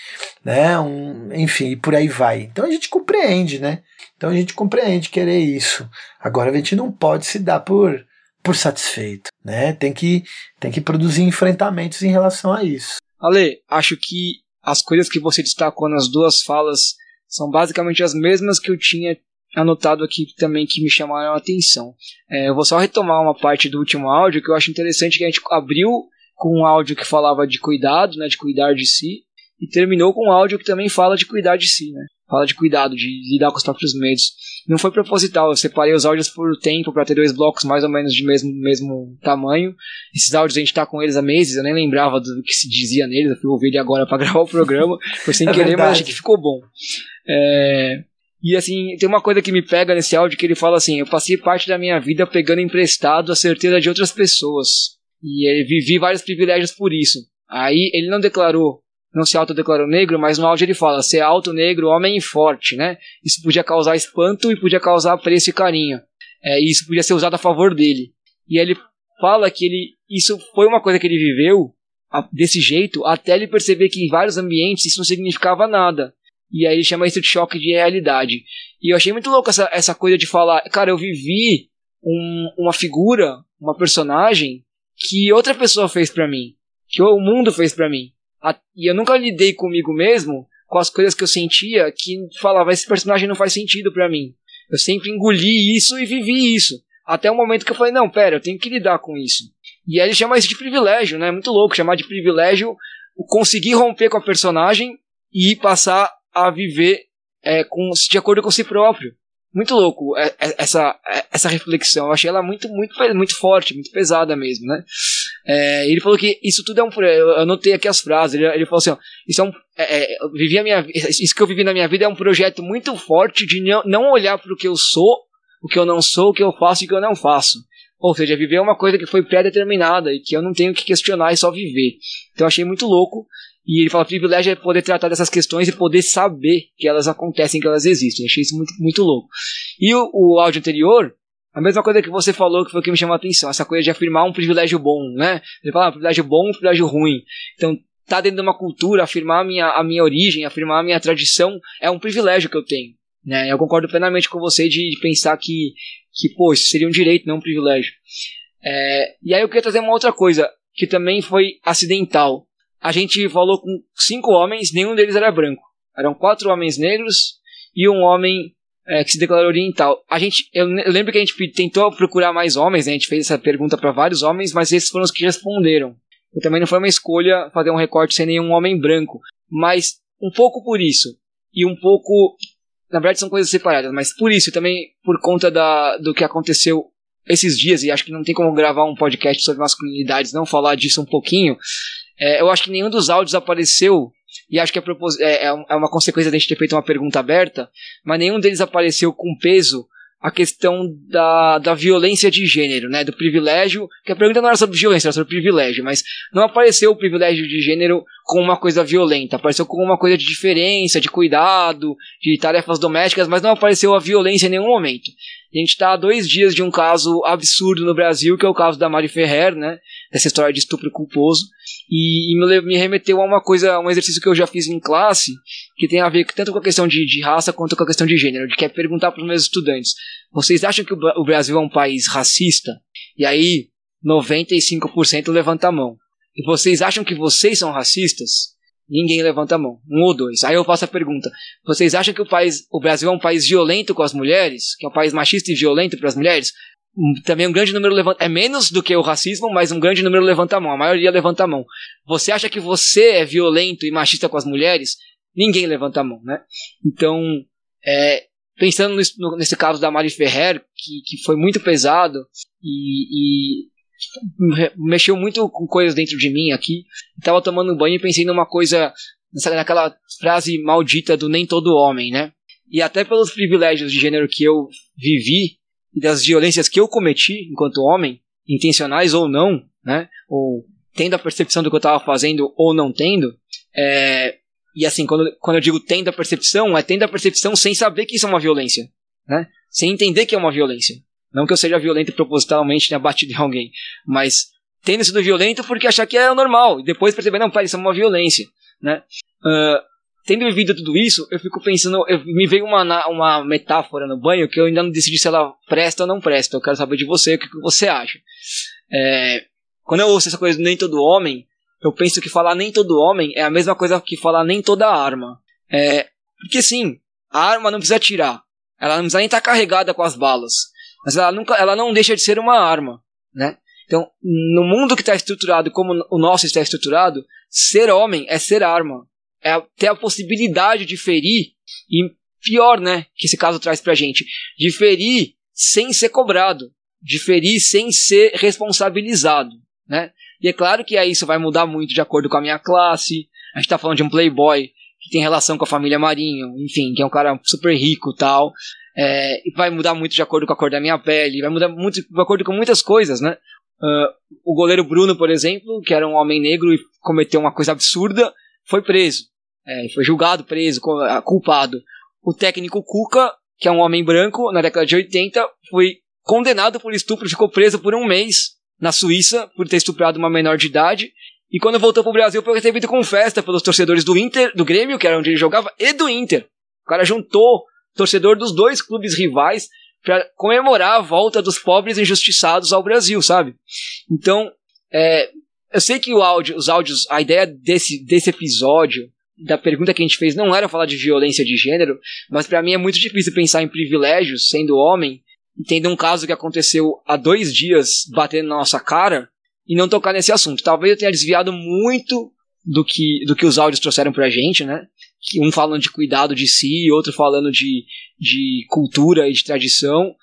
né? Um, enfim, e por aí vai. Então a gente compreende, né? Então a gente compreende querer isso. Agora a gente não pode se dar por por satisfeito, né? Tem que tem que produzir enfrentamentos em relação a isso. Ale, acho que as coisas que você destacou nas duas falas são basicamente as mesmas que eu tinha anotado aqui também que me chamaram a atenção. É, eu vou só retomar uma parte do último áudio que eu acho interessante que a gente abriu com um áudio que falava de cuidado, né, de cuidar de si, e terminou com um áudio que também fala de cuidar de si, né? Fala de cuidado, de lidar com os próprios medos. Não foi proposital, eu separei os áudios por tempo para ter dois blocos mais ou menos de mesmo, mesmo tamanho. Esses áudios a gente tá com eles há meses, eu nem lembrava do que se dizia neles, eu fui ouvir ele agora para gravar o programa, foi sem é querer, verdade. mas achei que ficou bom. É, e assim, tem uma coisa que me pega nesse áudio que ele fala assim: eu passei parte da minha vida pegando emprestado a certeza de outras pessoas. E ele vivi vários privilégios por isso. Aí ele não declarou, não se autodeclarou negro, mas no áudio ele fala: ser alto, negro, homem e forte, né? Isso podia causar espanto e podia causar apreço e carinho. É, e isso podia ser usado a favor dele. E ele fala que ele, isso foi uma coisa que ele viveu desse jeito até ele perceber que em vários ambientes isso não significava nada. E aí ele chama isso de choque de realidade. E eu achei muito louco essa, essa coisa de falar, cara, eu vivi um, uma figura, uma personagem que outra pessoa fez para mim, que o mundo fez para mim. A, e eu nunca lidei comigo mesmo com as coisas que eu sentia que falava, esse personagem não faz sentido para mim. Eu sempre engoli isso e vivi isso. Até o momento que eu falei, não, pera, eu tenho que lidar com isso. E aí ele chama isso de privilégio, né? Muito louco chamar de privilégio conseguir romper com a personagem e passar a viver é, com, de acordo com si próprio. Muito louco é, é, essa, é, essa reflexão. Eu achei ela muito, muito, muito forte, muito pesada mesmo, né? É, ele falou que isso tudo é um. Eu anotei aqui as frases. Ele, ele falou assim: ó, isso é um. É, vivi a minha, isso que eu vivi na minha vida é um projeto muito forte de não, não olhar para o que eu sou, o que eu não sou, o que eu faço e o que eu não faço. Ou seja, viver é uma coisa que foi pré-determinada e que eu não tenho que questionar e só viver. Então eu achei muito louco e ele fala privilégio é poder tratar dessas questões e poder saber que elas acontecem, que elas existem. Eu achei isso muito, muito louco. E o, o áudio anterior, a mesma coisa que você falou, que foi o que me chamou a atenção, essa coisa de afirmar um privilégio bom, né? Ele fala ah, privilégio bom privilégio ruim. Então, tá dentro de uma cultura, afirmar a minha, a minha origem, afirmar a minha tradição, é um privilégio que eu tenho. Né? Eu concordo plenamente com você de, de pensar que, que, pô, isso seria um direito, não um privilégio. É, e aí eu queria trazer uma outra coisa, que também foi acidental a gente falou com cinco homens, nenhum deles era branco. Eram quatro homens negros e um homem é, que se declarou oriental. A gente, eu, lembro que a gente tentou procurar mais homens, né? a gente fez essa pergunta para vários homens, mas esses foram os que responderam. E também não foi uma escolha fazer um recorte sem nenhum homem branco, mas um pouco por isso e um pouco, na verdade são coisas separadas, mas por isso também por conta da, do que aconteceu esses dias e acho que não tem como gravar um podcast sobre masculinidades não falar disso um pouquinho é, eu acho que nenhum dos áudios apareceu, e acho que é, é, é, é uma consequência de a gente ter feito uma pergunta aberta, mas nenhum deles apareceu com peso a questão da, da violência de gênero, né, do privilégio, que a pergunta não era sobre violência, era sobre privilégio, mas não apareceu o privilégio de gênero como uma coisa violenta, apareceu como uma coisa de diferença, de cuidado, de tarefas domésticas, mas não apareceu a violência em nenhum momento. A gente está há dois dias de um caso absurdo no Brasil, que é o caso da Mari Ferrer, né, dessa história de estupro culposo, e, e, me remeteu a uma coisa, um exercício que eu já fiz em classe, que tem a ver tanto com a questão de, de raça quanto com a questão de gênero, de que é perguntar para os meus estudantes: vocês acham que o Brasil é um país racista? E aí, 95% levanta a mão. E vocês acham que vocês são racistas? Ninguém levanta a mão. Um ou dois. Aí eu faço a pergunta: vocês acham que o, país, o Brasil é um país violento com as mulheres? Que é um país machista e violento para as mulheres? também um grande número levanta. É menos do que o racismo, mas um grande número levanta a mão. A maioria levanta a mão. Você acha que você é violento e machista com as mulheres? Ninguém levanta a mão, né? Então, é, pensando nesse, nesse, caso da Mari Ferrer, que, que foi muito pesado e, e mexeu muito com coisas dentro de mim aqui. Estava tomando banho e pensei numa coisa, naquela frase maldita do nem todo homem, né? e até pelos privilégios de gênero que eu vivi e das violências que eu cometi enquanto homem, intencionais ou não, né? Ou tendo a percepção do que eu estava fazendo ou não tendo, é, e assim, quando, quando eu digo tendo a percepção, é tendo a percepção sem saber que isso é uma violência, né? Sem entender que é uma violência. Não que eu seja violento propositalmente, tenha batido em alguém, mas tendo sido violento porque achar que é normal, e depois perceber, não, pera, isso é uma violência, né? Uh, tendo vivido tudo isso, eu fico pensando, eu, me veio uma, uma metáfora no banho que eu ainda não decidi se ela presta ou não presta, eu quero saber de você, o que, que você acha. É, quando eu ouço essa coisa nem todo homem, eu penso que falar nem todo homem é a mesma coisa que falar nem toda arma. É, porque sim, a arma não precisa atirar. Ela não precisa nem estar carregada com as balas. Mas ela, nunca, ela não deixa de ser uma arma. Né? Então, no mundo que está estruturado como o nosso está estruturado, ser homem é ser arma. É ter a possibilidade de ferir, e pior, né, que esse caso traz pra gente, de ferir sem ser cobrado, de ferir sem ser responsabilizado, né? E é claro que aí isso vai mudar muito de acordo com a minha classe. A gente tá falando de um playboy que tem relação com a família Marinho, enfim, que é um cara super rico tal. É, vai mudar muito de acordo com a cor da minha pele, vai mudar muito de acordo com muitas coisas, né? Uh, o goleiro Bruno, por exemplo, que era um homem negro e cometeu uma coisa absurda, foi preso. É, foi julgado, preso, culpado. O técnico Cuca, que é um homem branco, na década de 80, foi condenado por estupro, ficou preso por um mês na Suíça por ter estuprado uma menor de idade. E quando voltou pro Brasil foi recebido com festa pelos torcedores do Inter, do Grêmio, que era onde ele jogava, e do Inter. O cara juntou torcedor dos dois clubes rivais para comemorar a volta dos pobres injustiçados ao Brasil, sabe? Então, é, eu sei que o áudio, os áudios, a ideia desse, desse episódio, da pergunta que a gente fez, não era falar de violência de gênero, mas para mim é muito difícil pensar em privilégios sendo homem tendo um caso que aconteceu há dois dias batendo na nossa cara e não tocar nesse assunto. Talvez eu tenha desviado muito do que, do que os áudios trouxeram pra gente, né? Um falando de cuidado de si, outro falando de, de cultura e de tradição.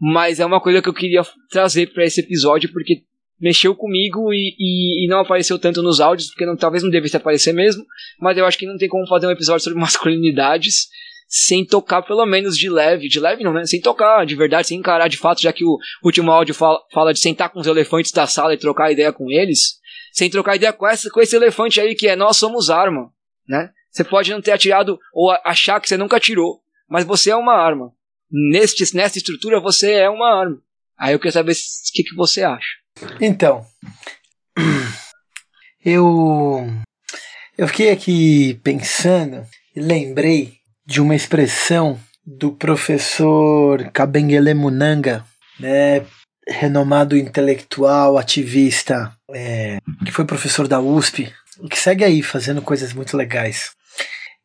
Mas é uma coisa que eu queria trazer para esse episódio porque mexeu comigo e, e, e, não apareceu tanto nos áudios, porque não, talvez não devesse aparecer mesmo. Mas eu acho que não tem como fazer um episódio sobre masculinidades sem tocar pelo menos de leve, de leve não, né? Sem tocar de verdade, sem encarar de fato, já que o último áudio fala, fala de sentar com os elefantes da sala e trocar ideia com eles, sem trocar ideia com, essa, com esse elefante aí que é nós somos arma, né? Você pode não ter atirado ou achar que você nunca atirou, mas você é uma arma. Neste, nessa estrutura você é uma arma. Aí eu queria saber o que, que você acha. Então, eu eu fiquei aqui pensando e lembrei de uma expressão do professor Kabengele Munanga, né, renomado intelectual, ativista, é, que foi professor da USP, que segue aí fazendo coisas muito legais.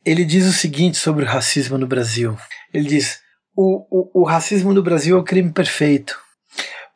Ele diz o seguinte sobre o racismo no Brasil. Ele diz: o, o, o racismo no Brasil é o crime perfeito,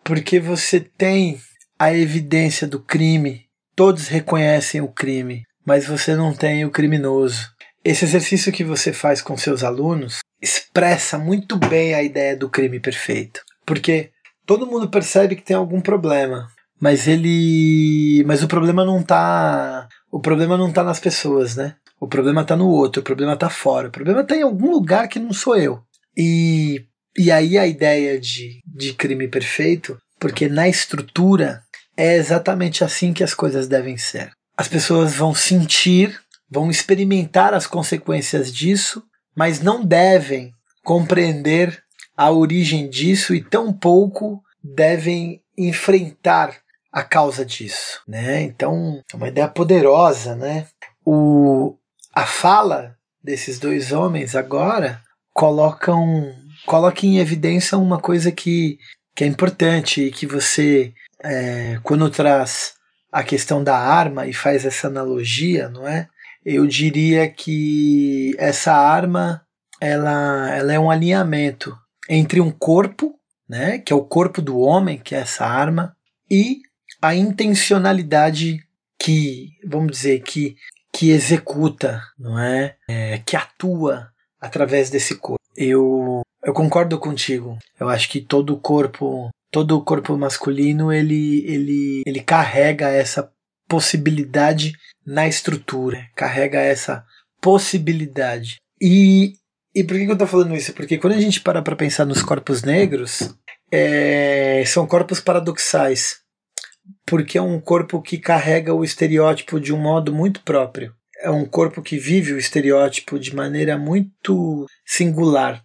porque você tem a evidência do crime, todos reconhecem o crime, mas você não tem o criminoso. Esse exercício que você faz com seus alunos expressa muito bem a ideia do crime perfeito. Porque todo mundo percebe que tem algum problema, mas ele, mas o problema não tá, o problema não tá nas pessoas, né? O problema tá no outro, o problema tá fora, o problema tá em algum lugar que não sou eu. E e aí a ideia de, de crime perfeito, porque na estrutura é exatamente assim que as coisas devem ser. As pessoas vão sentir vão experimentar as consequências disso, mas não devem compreender a origem disso e tampouco devem enfrentar a causa disso, né? Então, é uma ideia poderosa, né? O, a fala desses dois homens agora colocam coloca em evidência uma coisa que, que é importante e que você é, quando traz a questão da arma e faz essa analogia, não é? eu diria que essa arma ela, ela é um alinhamento entre um corpo, né, que é o corpo do homem, que é essa arma, e a intencionalidade que, vamos dizer, que, que executa, não é? é que atua através desse corpo. Eu, eu concordo contigo. Eu acho que todo o corpo, todo o corpo masculino, ele, ele, ele carrega essa possibilidade na estrutura, carrega essa possibilidade. E, E por que, eu tô falando isso? Porque quando a gente para para pensar nos corpos negros, é, são corpos paradoxais. Porque é um corpo que carrega o estereótipo de um modo muito próprio. É um corpo que vive o estereótipo de maneira muito singular.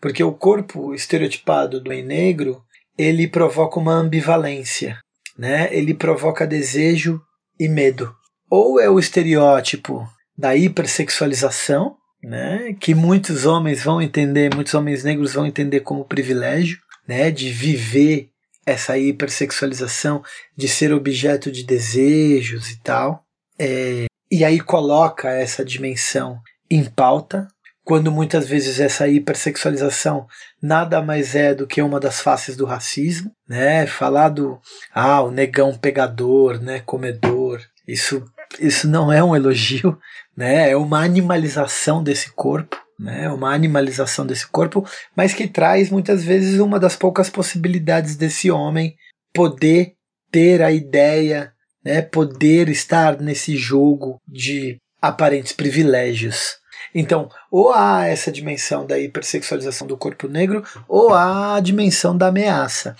Porque o corpo estereotipado do negro, ele provoca uma ambivalência, né? Ele provoca desejo e medo. Ou é o estereótipo da hipersexualização, né, que muitos homens vão entender, muitos homens negros vão entender como privilégio, né, de viver essa hipersexualização, de ser objeto de desejos e tal. É, e aí coloca essa dimensão em pauta, quando muitas vezes essa hipersexualização nada mais é do que uma das faces do racismo, né? Falar do ah, o negão pegador, né, comedor. Isso isso não é um elogio, né? É uma animalização desse corpo, né? Uma animalização desse corpo, mas que traz muitas vezes uma das poucas possibilidades desse homem poder ter a ideia, né? Poder estar nesse jogo de aparentes privilégios. Então, ou há essa dimensão da hipersexualização do corpo negro, ou há a dimensão da ameaça.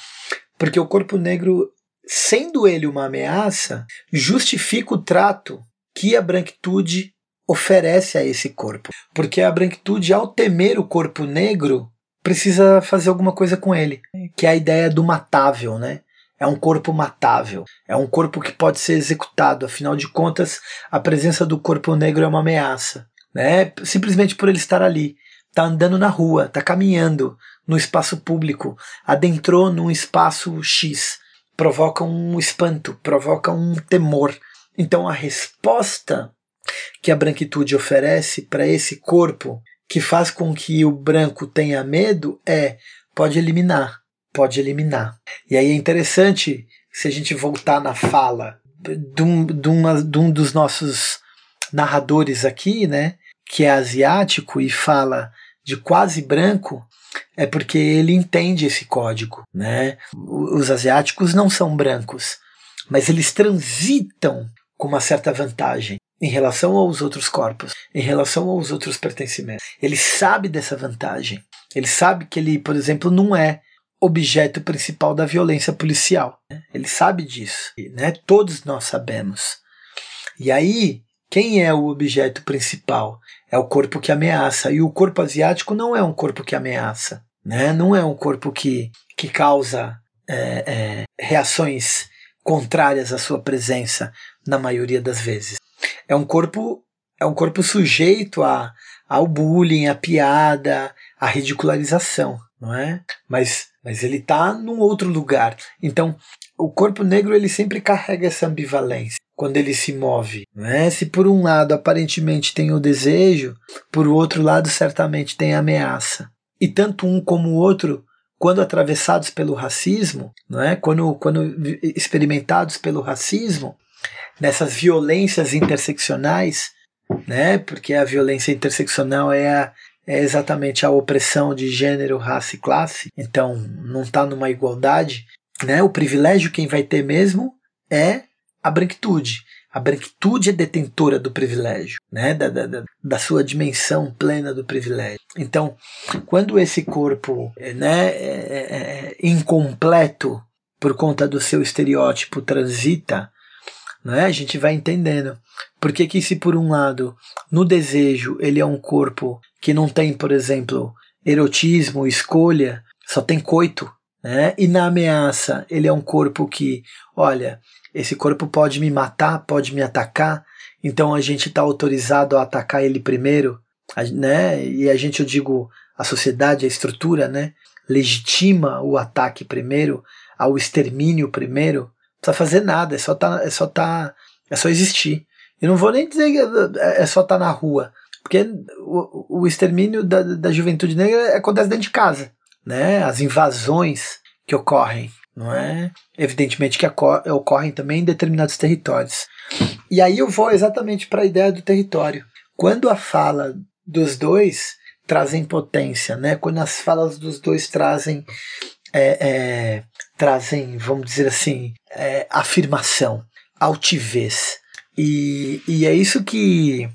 Porque o corpo negro sendo ele uma ameaça, justifica o trato que a branquitude oferece a esse corpo. Porque a branquitude, ao temer o corpo negro, precisa fazer alguma coisa com ele, que é a ideia do matável, né? É um corpo matável, é um corpo que pode ser executado, afinal de contas, a presença do corpo negro é uma ameaça, né? Simplesmente por ele estar ali, tá andando na rua, tá caminhando no espaço público, adentrou num espaço X, provoca um espanto, provoca um temor. Então a resposta que a branquitude oferece para esse corpo, que faz com que o branco tenha medo, é pode eliminar, pode eliminar. E aí é interessante se a gente voltar na fala de um, de uma, de um dos nossos narradores aqui, né, que é asiático e fala de quase branco, é porque ele entende esse código, né? Os asiáticos não são brancos, mas eles transitam com uma certa vantagem em relação aos outros corpos, em relação aos outros pertencimentos. Ele sabe dessa vantagem. Ele sabe que ele, por exemplo, não é objeto principal da violência policial. Ele sabe disso, né? Todos nós sabemos. E aí, quem é o objeto principal? É o corpo que ameaça. E o corpo asiático não é um corpo que ameaça. Né? Não é um corpo que, que causa é, é, reações contrárias à sua presença na maioria das vezes. É um corpo é um corpo sujeito a, ao bullying, à piada, à ridicularização, não é? Mas, mas ele está num outro lugar. Então, o corpo negro ele sempre carrega essa ambivalência quando ele se move. Né? Se por um lado aparentemente tem o desejo, por outro lado certamente tem a ameaça e tanto um como o outro, quando atravessados pelo racismo, não é? quando, quando experimentados pelo racismo, nessas violências interseccionais, né? porque a violência interseccional é, a, é exatamente a opressão de gênero, raça e classe, então não está numa igualdade. Né? O privilégio quem vai ter mesmo é a branquitude. A branquitude é detentora do privilégio, né? da, da, da sua dimensão plena do privilégio. Então, quando esse corpo né, é, é, é incompleto por conta do seu estereótipo transita, né, a gente vai entendendo. Por que, que se por um lado, no desejo, ele é um corpo que não tem, por exemplo, erotismo, escolha, só tem coito, né? E na ameaça, ele é um corpo que, olha, esse corpo pode me matar, pode me atacar, então a gente está autorizado a atacar ele primeiro, né? E a gente, eu digo, a sociedade, a estrutura, né? Legitima o ataque primeiro, ao extermínio primeiro. Precisa fazer nada, é só tá, é só tá, é só existir. Eu não vou nem dizer que é só estar tá na rua, porque o, o extermínio da, da juventude negra acontece dentro de casa, né? As invasões que ocorrem não é? Evidentemente que ocorrem também em determinados territórios. E aí eu vou exatamente para a ideia do território. Quando a fala dos dois trazem potência, né? Quando as falas dos dois trazem é, é, trazem, vamos dizer assim, é, afirmação, altivez. E, e é isso que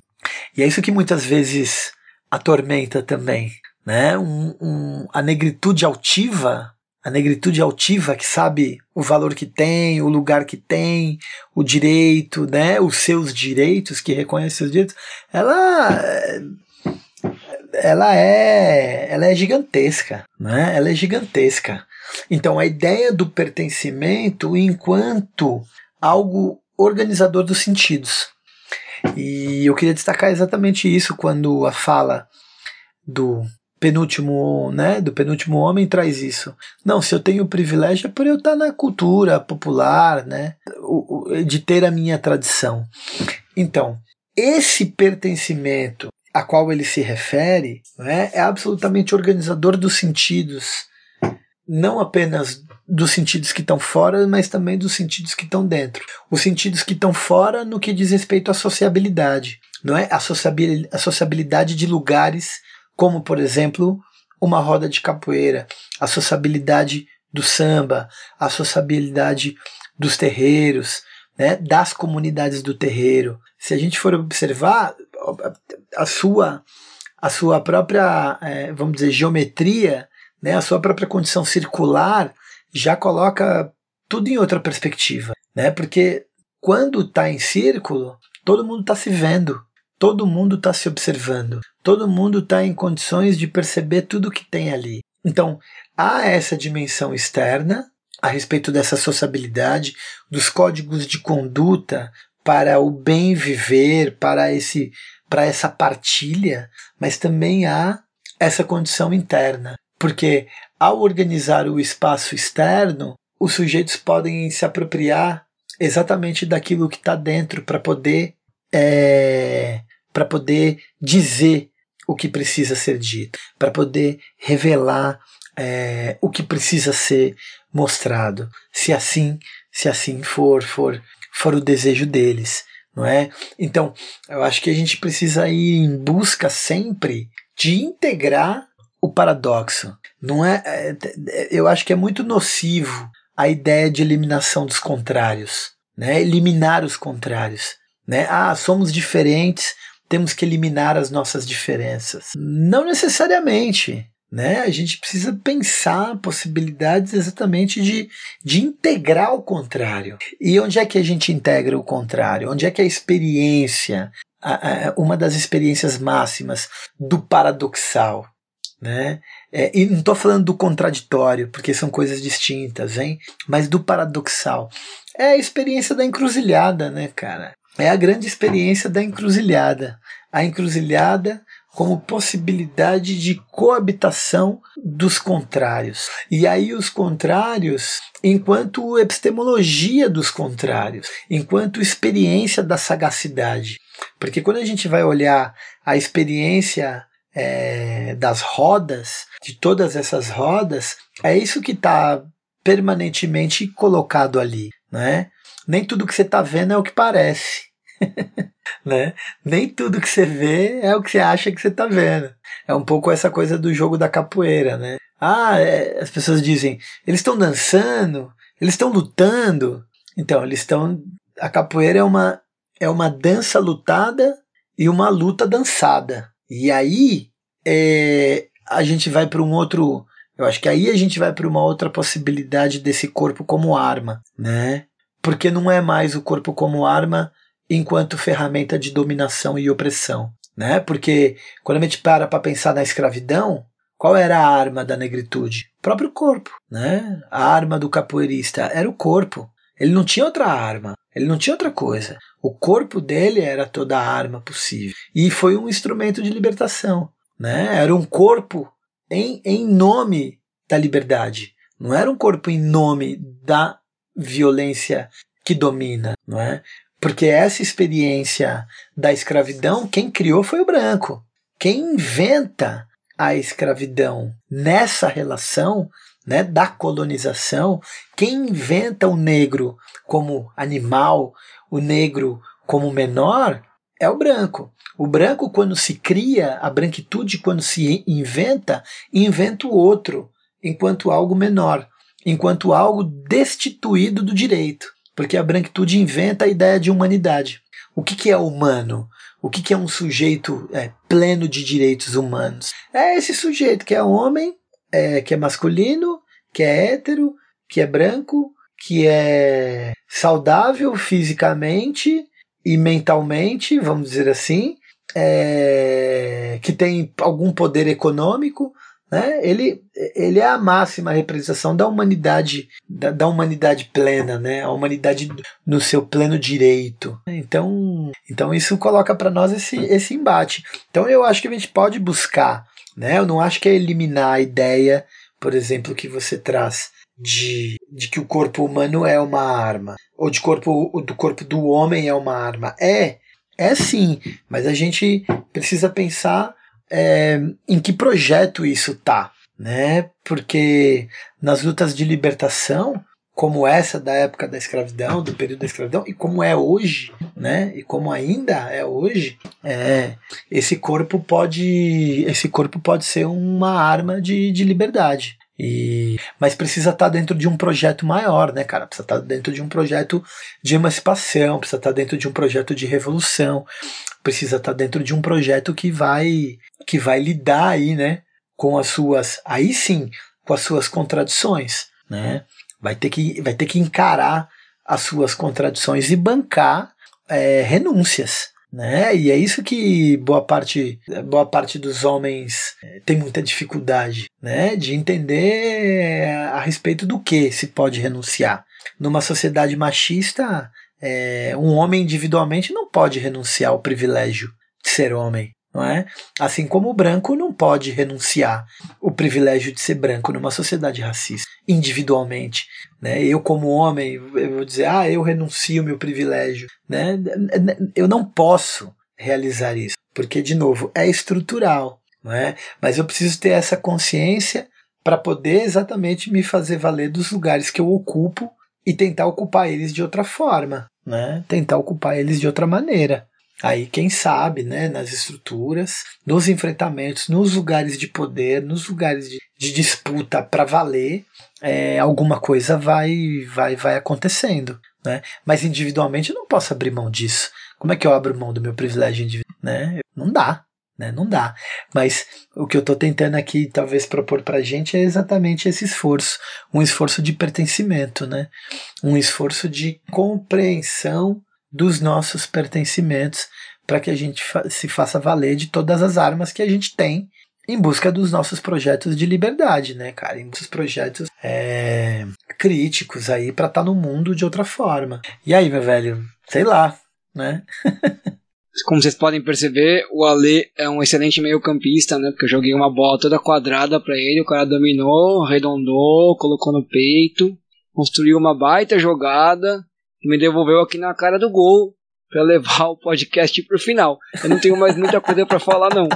e é isso que muitas vezes atormenta também, né? Um, um, a negritude altiva, a negritude altiva que sabe o valor que tem, o lugar que tem, o direito, né? Os seus direitos, que reconhece seus direitos, ela ela é ela é gigantesca, né? Ela é gigantesca. Então a ideia do pertencimento enquanto algo organizador dos sentidos. E eu queria destacar exatamente isso quando a fala do penúltimo, né, do penúltimo homem traz isso. Não, se eu tenho privilégio é por eu estar na cultura popular, né, de ter a minha tradição. Então, esse pertencimento a qual ele se refere né, é absolutamente organizador dos sentidos, não apenas dos sentidos que estão fora, mas também dos sentidos que estão dentro. Os sentidos que estão fora no que diz respeito à sociabilidade, não é? A sociabilidade de lugares, como por exemplo uma roda de capoeira, a sociabilidade do samba, a sociabilidade dos terreiros, né, das comunidades do terreiro. Se a gente for observar, a sua, a sua própria, é, vamos dizer, geometria, né, a sua própria condição circular já coloca tudo em outra perspectiva, né? Porque quando está em círculo, todo mundo está se vendo, todo mundo está se observando, todo mundo está em condições de perceber tudo que tem ali. Então, há essa dimensão externa a respeito dessa sociabilidade, dos códigos de conduta para o bem viver, para esse para essa partilha, mas também há essa condição interna, porque ao organizar o espaço externo, os sujeitos podem se apropriar exatamente daquilo que está dentro para poder é, para poder dizer o que precisa ser dito, para poder revelar é, o que precisa ser mostrado, se assim se assim for for for o desejo deles não é? Então, eu acho que a gente precisa ir em busca sempre de integrar o paradoxo. Não é, é, é, eu acho que é muito nocivo a ideia de eliminação dos contrários, né? Eliminar os contrários, né? Ah, somos diferentes, temos que eliminar as nossas diferenças. Não necessariamente né? A gente precisa pensar possibilidades exatamente de, de integrar o contrário. E onde é que a gente integra o contrário? Onde é que a experiência, a, a, uma das experiências máximas do paradoxal, né? É, e não estou falando do contraditório, porque são coisas distintas, hein? Mas do paradoxal. É a experiência da encruzilhada, né, cara? É a grande experiência da encruzilhada. A encruzilhada como possibilidade de coabitação dos contrários. E aí os contrários, enquanto epistemologia dos contrários, enquanto experiência da sagacidade. Porque quando a gente vai olhar a experiência é, das rodas, de todas essas rodas, é isso que está permanentemente colocado ali. Né? Nem tudo que você está vendo é o que parece. né? Nem tudo que você vê é o que você acha que você está vendo. É um pouco essa coisa do jogo da capoeira, né? Ah, é, as pessoas dizem, eles estão dançando, eles estão lutando. Então, eles estão. A capoeira é uma, é uma dança lutada e uma luta dançada. E aí é, a gente vai para um outro. Eu acho que aí a gente vai para uma outra possibilidade desse corpo como arma, né? Porque não é mais o corpo como arma enquanto ferramenta de dominação e opressão. Né? Porque quando a gente para para pensar na escravidão, qual era a arma da negritude? O próprio corpo. Né? A arma do capoeirista era o corpo. Ele não tinha outra arma, ele não tinha outra coisa. O corpo dele era toda a arma possível. E foi um instrumento de libertação. Né? Era um corpo em, em nome da liberdade. Não era um corpo em nome da violência que domina, não é? Porque essa experiência da escravidão, quem criou foi o branco. Quem inventa a escravidão nessa relação né, da colonização, quem inventa o negro como animal, o negro como menor, é o branco. O branco, quando se cria, a branquitude, quando se inventa, inventa o outro enquanto algo menor, enquanto algo destituído do direito porque a branquitude inventa a ideia de humanidade. O que, que é humano? o que, que é um sujeito é, pleno de direitos humanos? É esse sujeito que é homem, é, que é masculino, que é hétero, que é branco, que é saudável fisicamente e mentalmente, vamos dizer assim, é, que tem algum poder econômico, né? Ele, ele é a máxima representação da humanidade, da, da, humanidade plena, né? A humanidade no seu pleno direito. Então, então isso coloca para nós esse, esse embate. Então eu acho que a gente pode buscar, né? Eu não acho que é eliminar a ideia, por exemplo, que você traz de, de que o corpo humano é uma arma, ou de corpo do corpo do homem é uma arma. É, é sim, mas a gente precisa pensar é, em que projeto isso tá, né? Porque nas lutas de libertação, como essa da época da escravidão, do período da escravidão, e como é hoje, né? E como ainda é hoje, é, esse corpo pode esse corpo pode ser uma arma de, de liberdade. E, mas precisa estar tá dentro de um projeto maior, né, cara? Precisa estar tá dentro de um projeto de emancipação, precisa estar tá dentro de um projeto de revolução, precisa estar dentro de um projeto que vai que vai lidar aí, né, com as suas, aí sim, com as suas contradições, né? Vai ter que vai ter que encarar as suas contradições e bancar é, renúncias, né? E é isso que boa parte, boa parte dos homens eh, tem muita dificuldade, né? De entender a respeito do que se pode renunciar. Numa sociedade machista, é, um homem individualmente não pode renunciar ao privilégio de ser homem não é? Assim como o branco não pode renunciar o privilégio de ser branco numa sociedade racista, individualmente, né? Eu como homem, eu vou dizer, ah, eu renuncio meu privilégio, né? Eu não posso realizar isso, porque de novo, é estrutural, não é? Mas eu preciso ter essa consciência para poder exatamente me fazer valer dos lugares que eu ocupo e tentar ocupar eles de outra forma, né? Tentar ocupar eles de outra maneira. Aí, quem sabe, né, nas estruturas, nos enfrentamentos, nos lugares de poder, nos lugares de, de disputa para valer, é, alguma coisa vai, vai, vai acontecendo. Né? Mas individualmente eu não posso abrir mão disso. Como é que eu abro mão do meu privilégio individual? Né? Não dá. Né? Não dá. Mas o que eu estou tentando aqui, talvez, propor para a gente é exatamente esse esforço. Um esforço de pertencimento, né? um esforço de compreensão dos nossos pertencimentos para que a gente fa se faça valer de todas as armas que a gente tem em busca dos nossos projetos de liberdade, né, cara? Em muitos projetos é, críticos aí para estar tá no mundo de outra forma. E aí, meu velho, sei lá, né? Como vocês podem perceber, o Ale é um excelente meio-campista, né? Porque eu joguei uma bola toda quadrada para ele, o cara dominou, arredondou, colocou no peito, construiu uma baita jogada, me devolveu aqui na cara do gol para levar o podcast pro final. Eu não tenho mais muita coisa para falar não.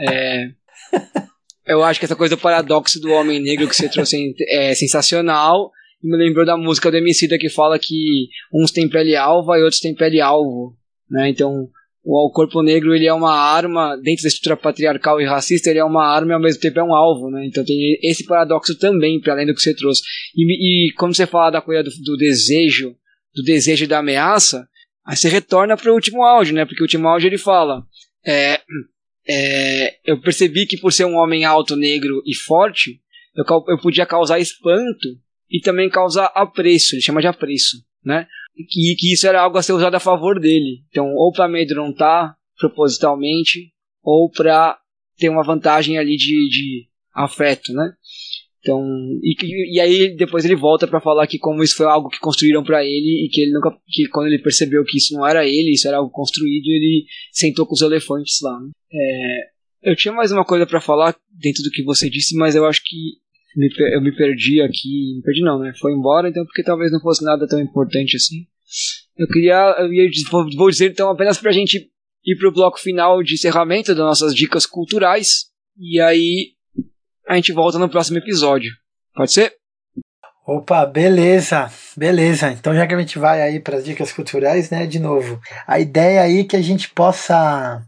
É, eu acho que essa coisa do paradoxo do homem negro que você trouxe é sensacional. E me lembrou da música do Emicida que fala que uns têm pele alva e outros têm pele alvo. Né? Então, o corpo negro ele é uma arma, dentro da estrutura patriarcal e racista, ele é uma arma e ao mesmo tempo é um alvo. Né? Então tem esse paradoxo também, para além do que você trouxe. E, e quando você fala da coisa do, do desejo do desejo e da ameaça, aí você retorna para o último áudio, né? Porque o último áudio ele fala: é, é, eu percebi que por ser um homem alto, negro e forte, eu, eu podia causar espanto e também causar apreço. Ele chama de apreço, né? E que isso era algo a ser usado a favor dele. Então, ou para amedrontar propositalmente, ou para ter uma vantagem ali de, de afeto, né? Então, e, e aí depois ele volta para falar que como isso foi algo que construíram para ele e que ele nunca, que quando ele percebeu que isso não era ele, isso era algo construído, ele sentou com os elefantes lá. Né? É, eu tinha mais uma coisa para falar dentro do que você disse, mas eu acho que me, eu me perdi aqui, me perdi não, né? Foi embora, então porque talvez não fosse nada tão importante assim. Eu queria, eu ia, vou dizer então apenas pra gente ir pro bloco final de encerramento das nossas dicas culturais. E aí a gente volta no próximo episódio. Pode ser? Opa, beleza, beleza. Então já que a gente vai aí para as dicas culturais, né, de novo, a ideia aí é que a gente possa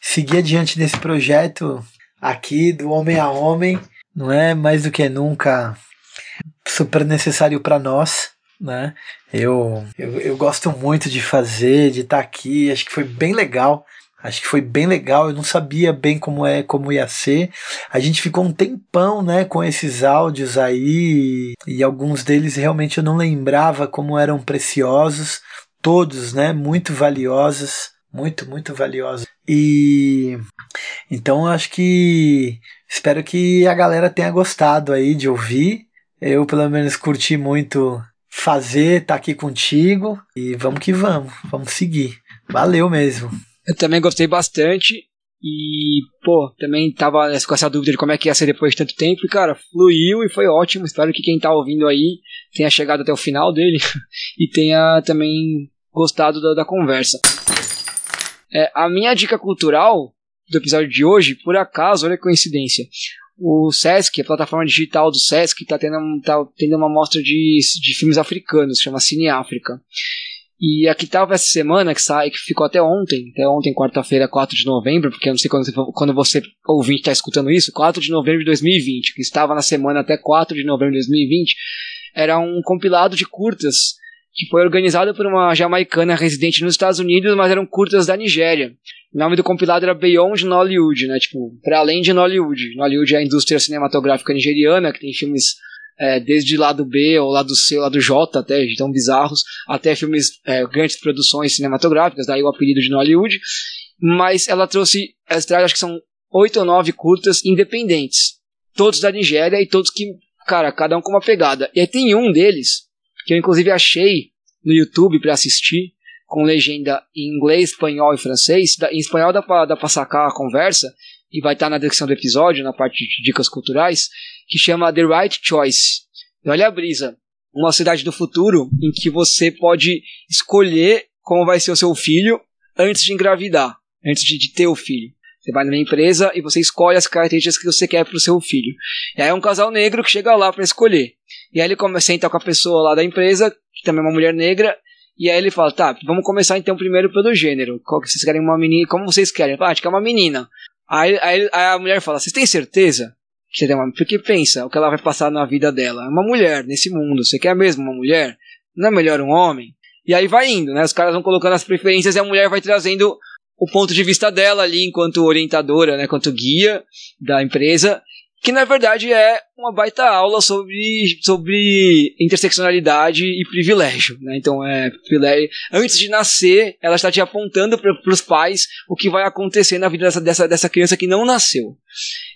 seguir adiante desse projeto aqui do homem a homem, não é mais do que nunca super necessário para nós, né? Eu, eu, eu gosto muito de fazer, de estar tá aqui, acho que foi bem legal Acho que foi bem legal. Eu não sabia bem como é, como ia ser. A gente ficou um tempão, né, com esses áudios aí e alguns deles realmente eu não lembrava como eram preciosos. Todos, né, muito valiosos, muito, muito valiosos. E então acho que espero que a galera tenha gostado aí de ouvir. Eu pelo menos curti muito fazer, tá aqui contigo e vamos que vamos, vamos seguir. Valeu mesmo. Eu também gostei bastante. E, pô, também tava com essa dúvida de como é que ia ser depois de tanto tempo. E, cara, fluiu e foi ótimo. Espero que quem tá ouvindo aí tenha chegado até o final dele e tenha também gostado da, da conversa. É, a minha dica cultural do episódio de hoje, por acaso, olha que coincidência. O Sesc, a plataforma digital do Sesc, tá tendo, tá tendo uma mostra de, de filmes africanos, chama Cine África. E a que tava essa semana, que sai, que ficou até ontem, até ontem, quarta-feira, 4 de novembro, porque eu não sei quando você, quando você ouvinte está escutando isso, 4 de novembro de 2020, que estava na semana até 4 de novembro de 2020, era um compilado de curtas que foi organizado por uma jamaicana residente nos Estados Unidos, mas eram curtas da Nigéria. O nome do compilado era Beyond Nollywood, né? Tipo, para além de Nollywood. Nollywood é a indústria cinematográfica nigeriana, que tem filmes é, desde lado B ou lado C ou lado J, até tão bizarros, até filmes, é, grandes produções cinematográficas, daí o apelido de Nollywood. Mas ela trouxe, ela traz, acho que são oito ou nove curtas independentes. Todos da Nigéria e todos que, cara, cada um com uma pegada. E aí tem um deles, que eu inclusive achei no YouTube para assistir, com legenda em inglês, espanhol e francês. Em espanhol dá pra, dá pra sacar a conversa, e vai estar tá na descrição do episódio, na parte de dicas culturais que chama The Right Choice. E olha a brisa. Uma cidade do futuro em que você pode escolher como vai ser o seu filho antes de engravidar, antes de, de ter o filho. Você vai numa empresa e você escolhe as características que você quer para o seu filho. E aí é um casal negro que chega lá para escolher. E aí ele come, senta com a pessoa lá da empresa, que também é uma mulher negra, e aí ele fala, tá, vamos começar então primeiro pelo gênero. Qual que vocês querem uma menina? Como vocês querem? Ah, acho que é uma menina. Aí, aí, aí a mulher fala, vocês têm certeza? Você tem uma... Porque pensa, o que ela vai passar na vida dela. É uma mulher nesse mundo. Você quer mesmo uma mulher? Não é melhor um homem? E aí vai indo, né? Os caras vão colocando as preferências e a mulher vai trazendo o ponto de vista dela ali enquanto orientadora, né? Enquanto guia da empresa que na verdade é uma baita aula sobre, sobre interseccionalidade e privilégio. Né? Então, é privilégio. antes de nascer, ela está te apontando para os pais o que vai acontecer na vida dessa, dessa, dessa criança que não nasceu.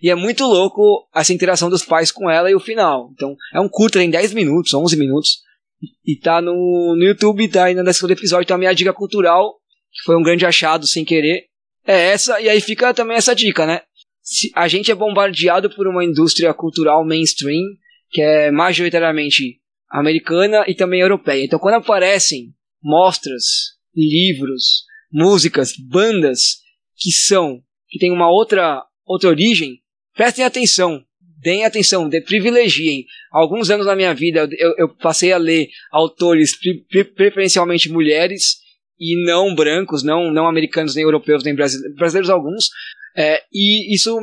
E é muito louco essa interação dos pais com ela e o final. Então, é um curto, tem 10 minutos, 11 minutos. E tá no, no YouTube, tá aí do episódio. Então, a minha dica cultural, que foi um grande achado sem querer, é essa. E aí fica também essa dica, né? A gente é bombardeado por uma indústria cultural mainstream que é majoritariamente americana e também europeia. Então, quando aparecem mostras, livros, músicas, bandas que são que têm uma outra outra origem, prestem atenção, deem atenção, de, privilegiem. Alguns anos na minha vida eu, eu passei a ler autores pre, preferencialmente mulheres e não brancos, não, não americanos, nem europeus, nem brasileiros, brasileiros alguns, é, e isso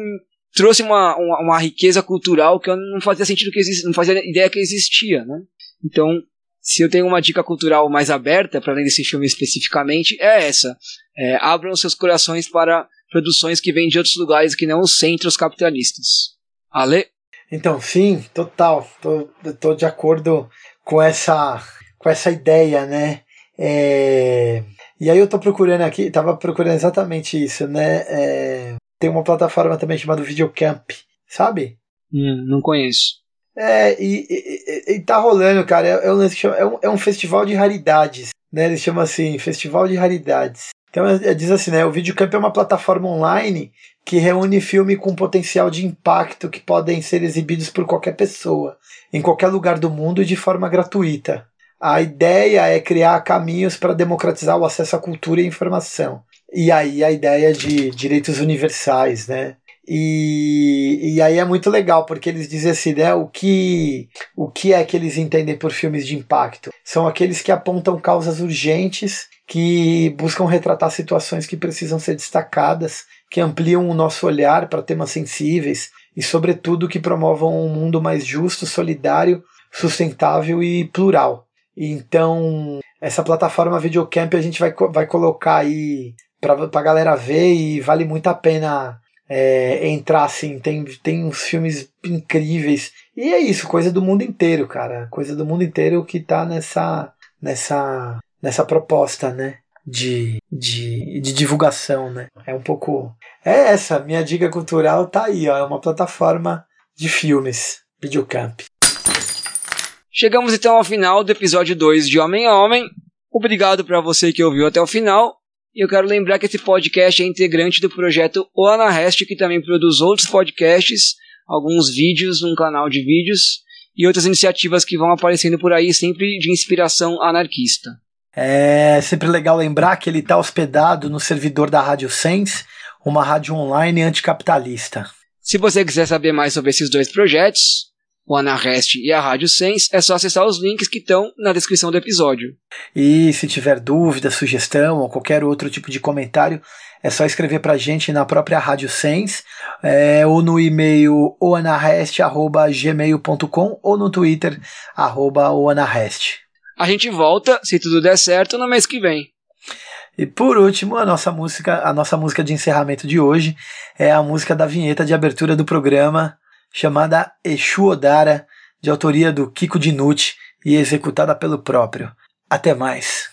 trouxe uma, uma, uma, riqueza cultural que eu não fazia sentido que existia, não fazia ideia que existia, né? Então, se eu tenho uma dica cultural mais aberta, para além desse filme especificamente, é essa. É, abram seus corações para produções que vêm de outros lugares que não os centros capitalistas. Ale? Então, sim, total. Tô, tô de acordo com essa, com essa ideia, né? É, e aí eu tô procurando aqui, tava procurando exatamente isso, né? É, tem uma plataforma também chamada Videocamp, sabe? Hum, não conheço. É, e, e, e, tá rolando, cara. É, é, um, é, um, é um festival de raridades, né? Eles chamam assim, Festival de Raridades. Então é, é, diz assim, né? O Videocamp é uma plataforma online que reúne filme com potencial de impacto que podem ser exibidos por qualquer pessoa, em qualquer lugar do mundo e de forma gratuita. A ideia é criar caminhos para democratizar o acesso à cultura e à informação. E aí a ideia de direitos universais, né? E, e aí é muito legal, porque eles dizem assim, né? O que, o que é que eles entendem por filmes de impacto? São aqueles que apontam causas urgentes, que buscam retratar situações que precisam ser destacadas, que ampliam o nosso olhar para temas sensíveis e, sobretudo, que promovam um mundo mais justo, solidário, sustentável e plural. Então, essa plataforma Videocamp a gente vai, vai colocar aí pra, pra galera ver e vale muito a pena é, entrar assim. Tem, tem uns filmes incríveis. E é isso, coisa do mundo inteiro, cara. Coisa do mundo inteiro que tá nessa, nessa, nessa proposta, né? De, de, de divulgação, né? É um pouco. É essa, minha dica cultural tá aí, ó. É uma plataforma de filmes. Videocamp. Chegamos então ao final do episódio 2 de Homem a Homem. Obrigado para você que ouviu até o final. E eu quero lembrar que esse podcast é integrante do projeto O Anarrest, que também produz outros podcasts, alguns vídeos num canal de vídeos e outras iniciativas que vão aparecendo por aí, sempre de inspiração anarquista. É sempre legal lembrar que ele está hospedado no servidor da Rádio Sense, uma rádio online anticapitalista. Se você quiser saber mais sobre esses dois projetos, o Anarrest e a Rádio Sense, é só acessar os links que estão na descrição do episódio. E se tiver dúvida, sugestão ou qualquer outro tipo de comentário, é só escrever para a gente na própria Rádio Sense, é, ou no e-mail oanarrest.gmail.com ou no Twitter, arroba oanarrest. A gente volta, se tudo der certo, no mês que vem. E por último, a nossa música, a nossa música de encerramento de hoje é a música da vinheta de abertura do programa, chamada Exu Odara, de autoria do Kiko Dinucci e executada pelo próprio. Até mais.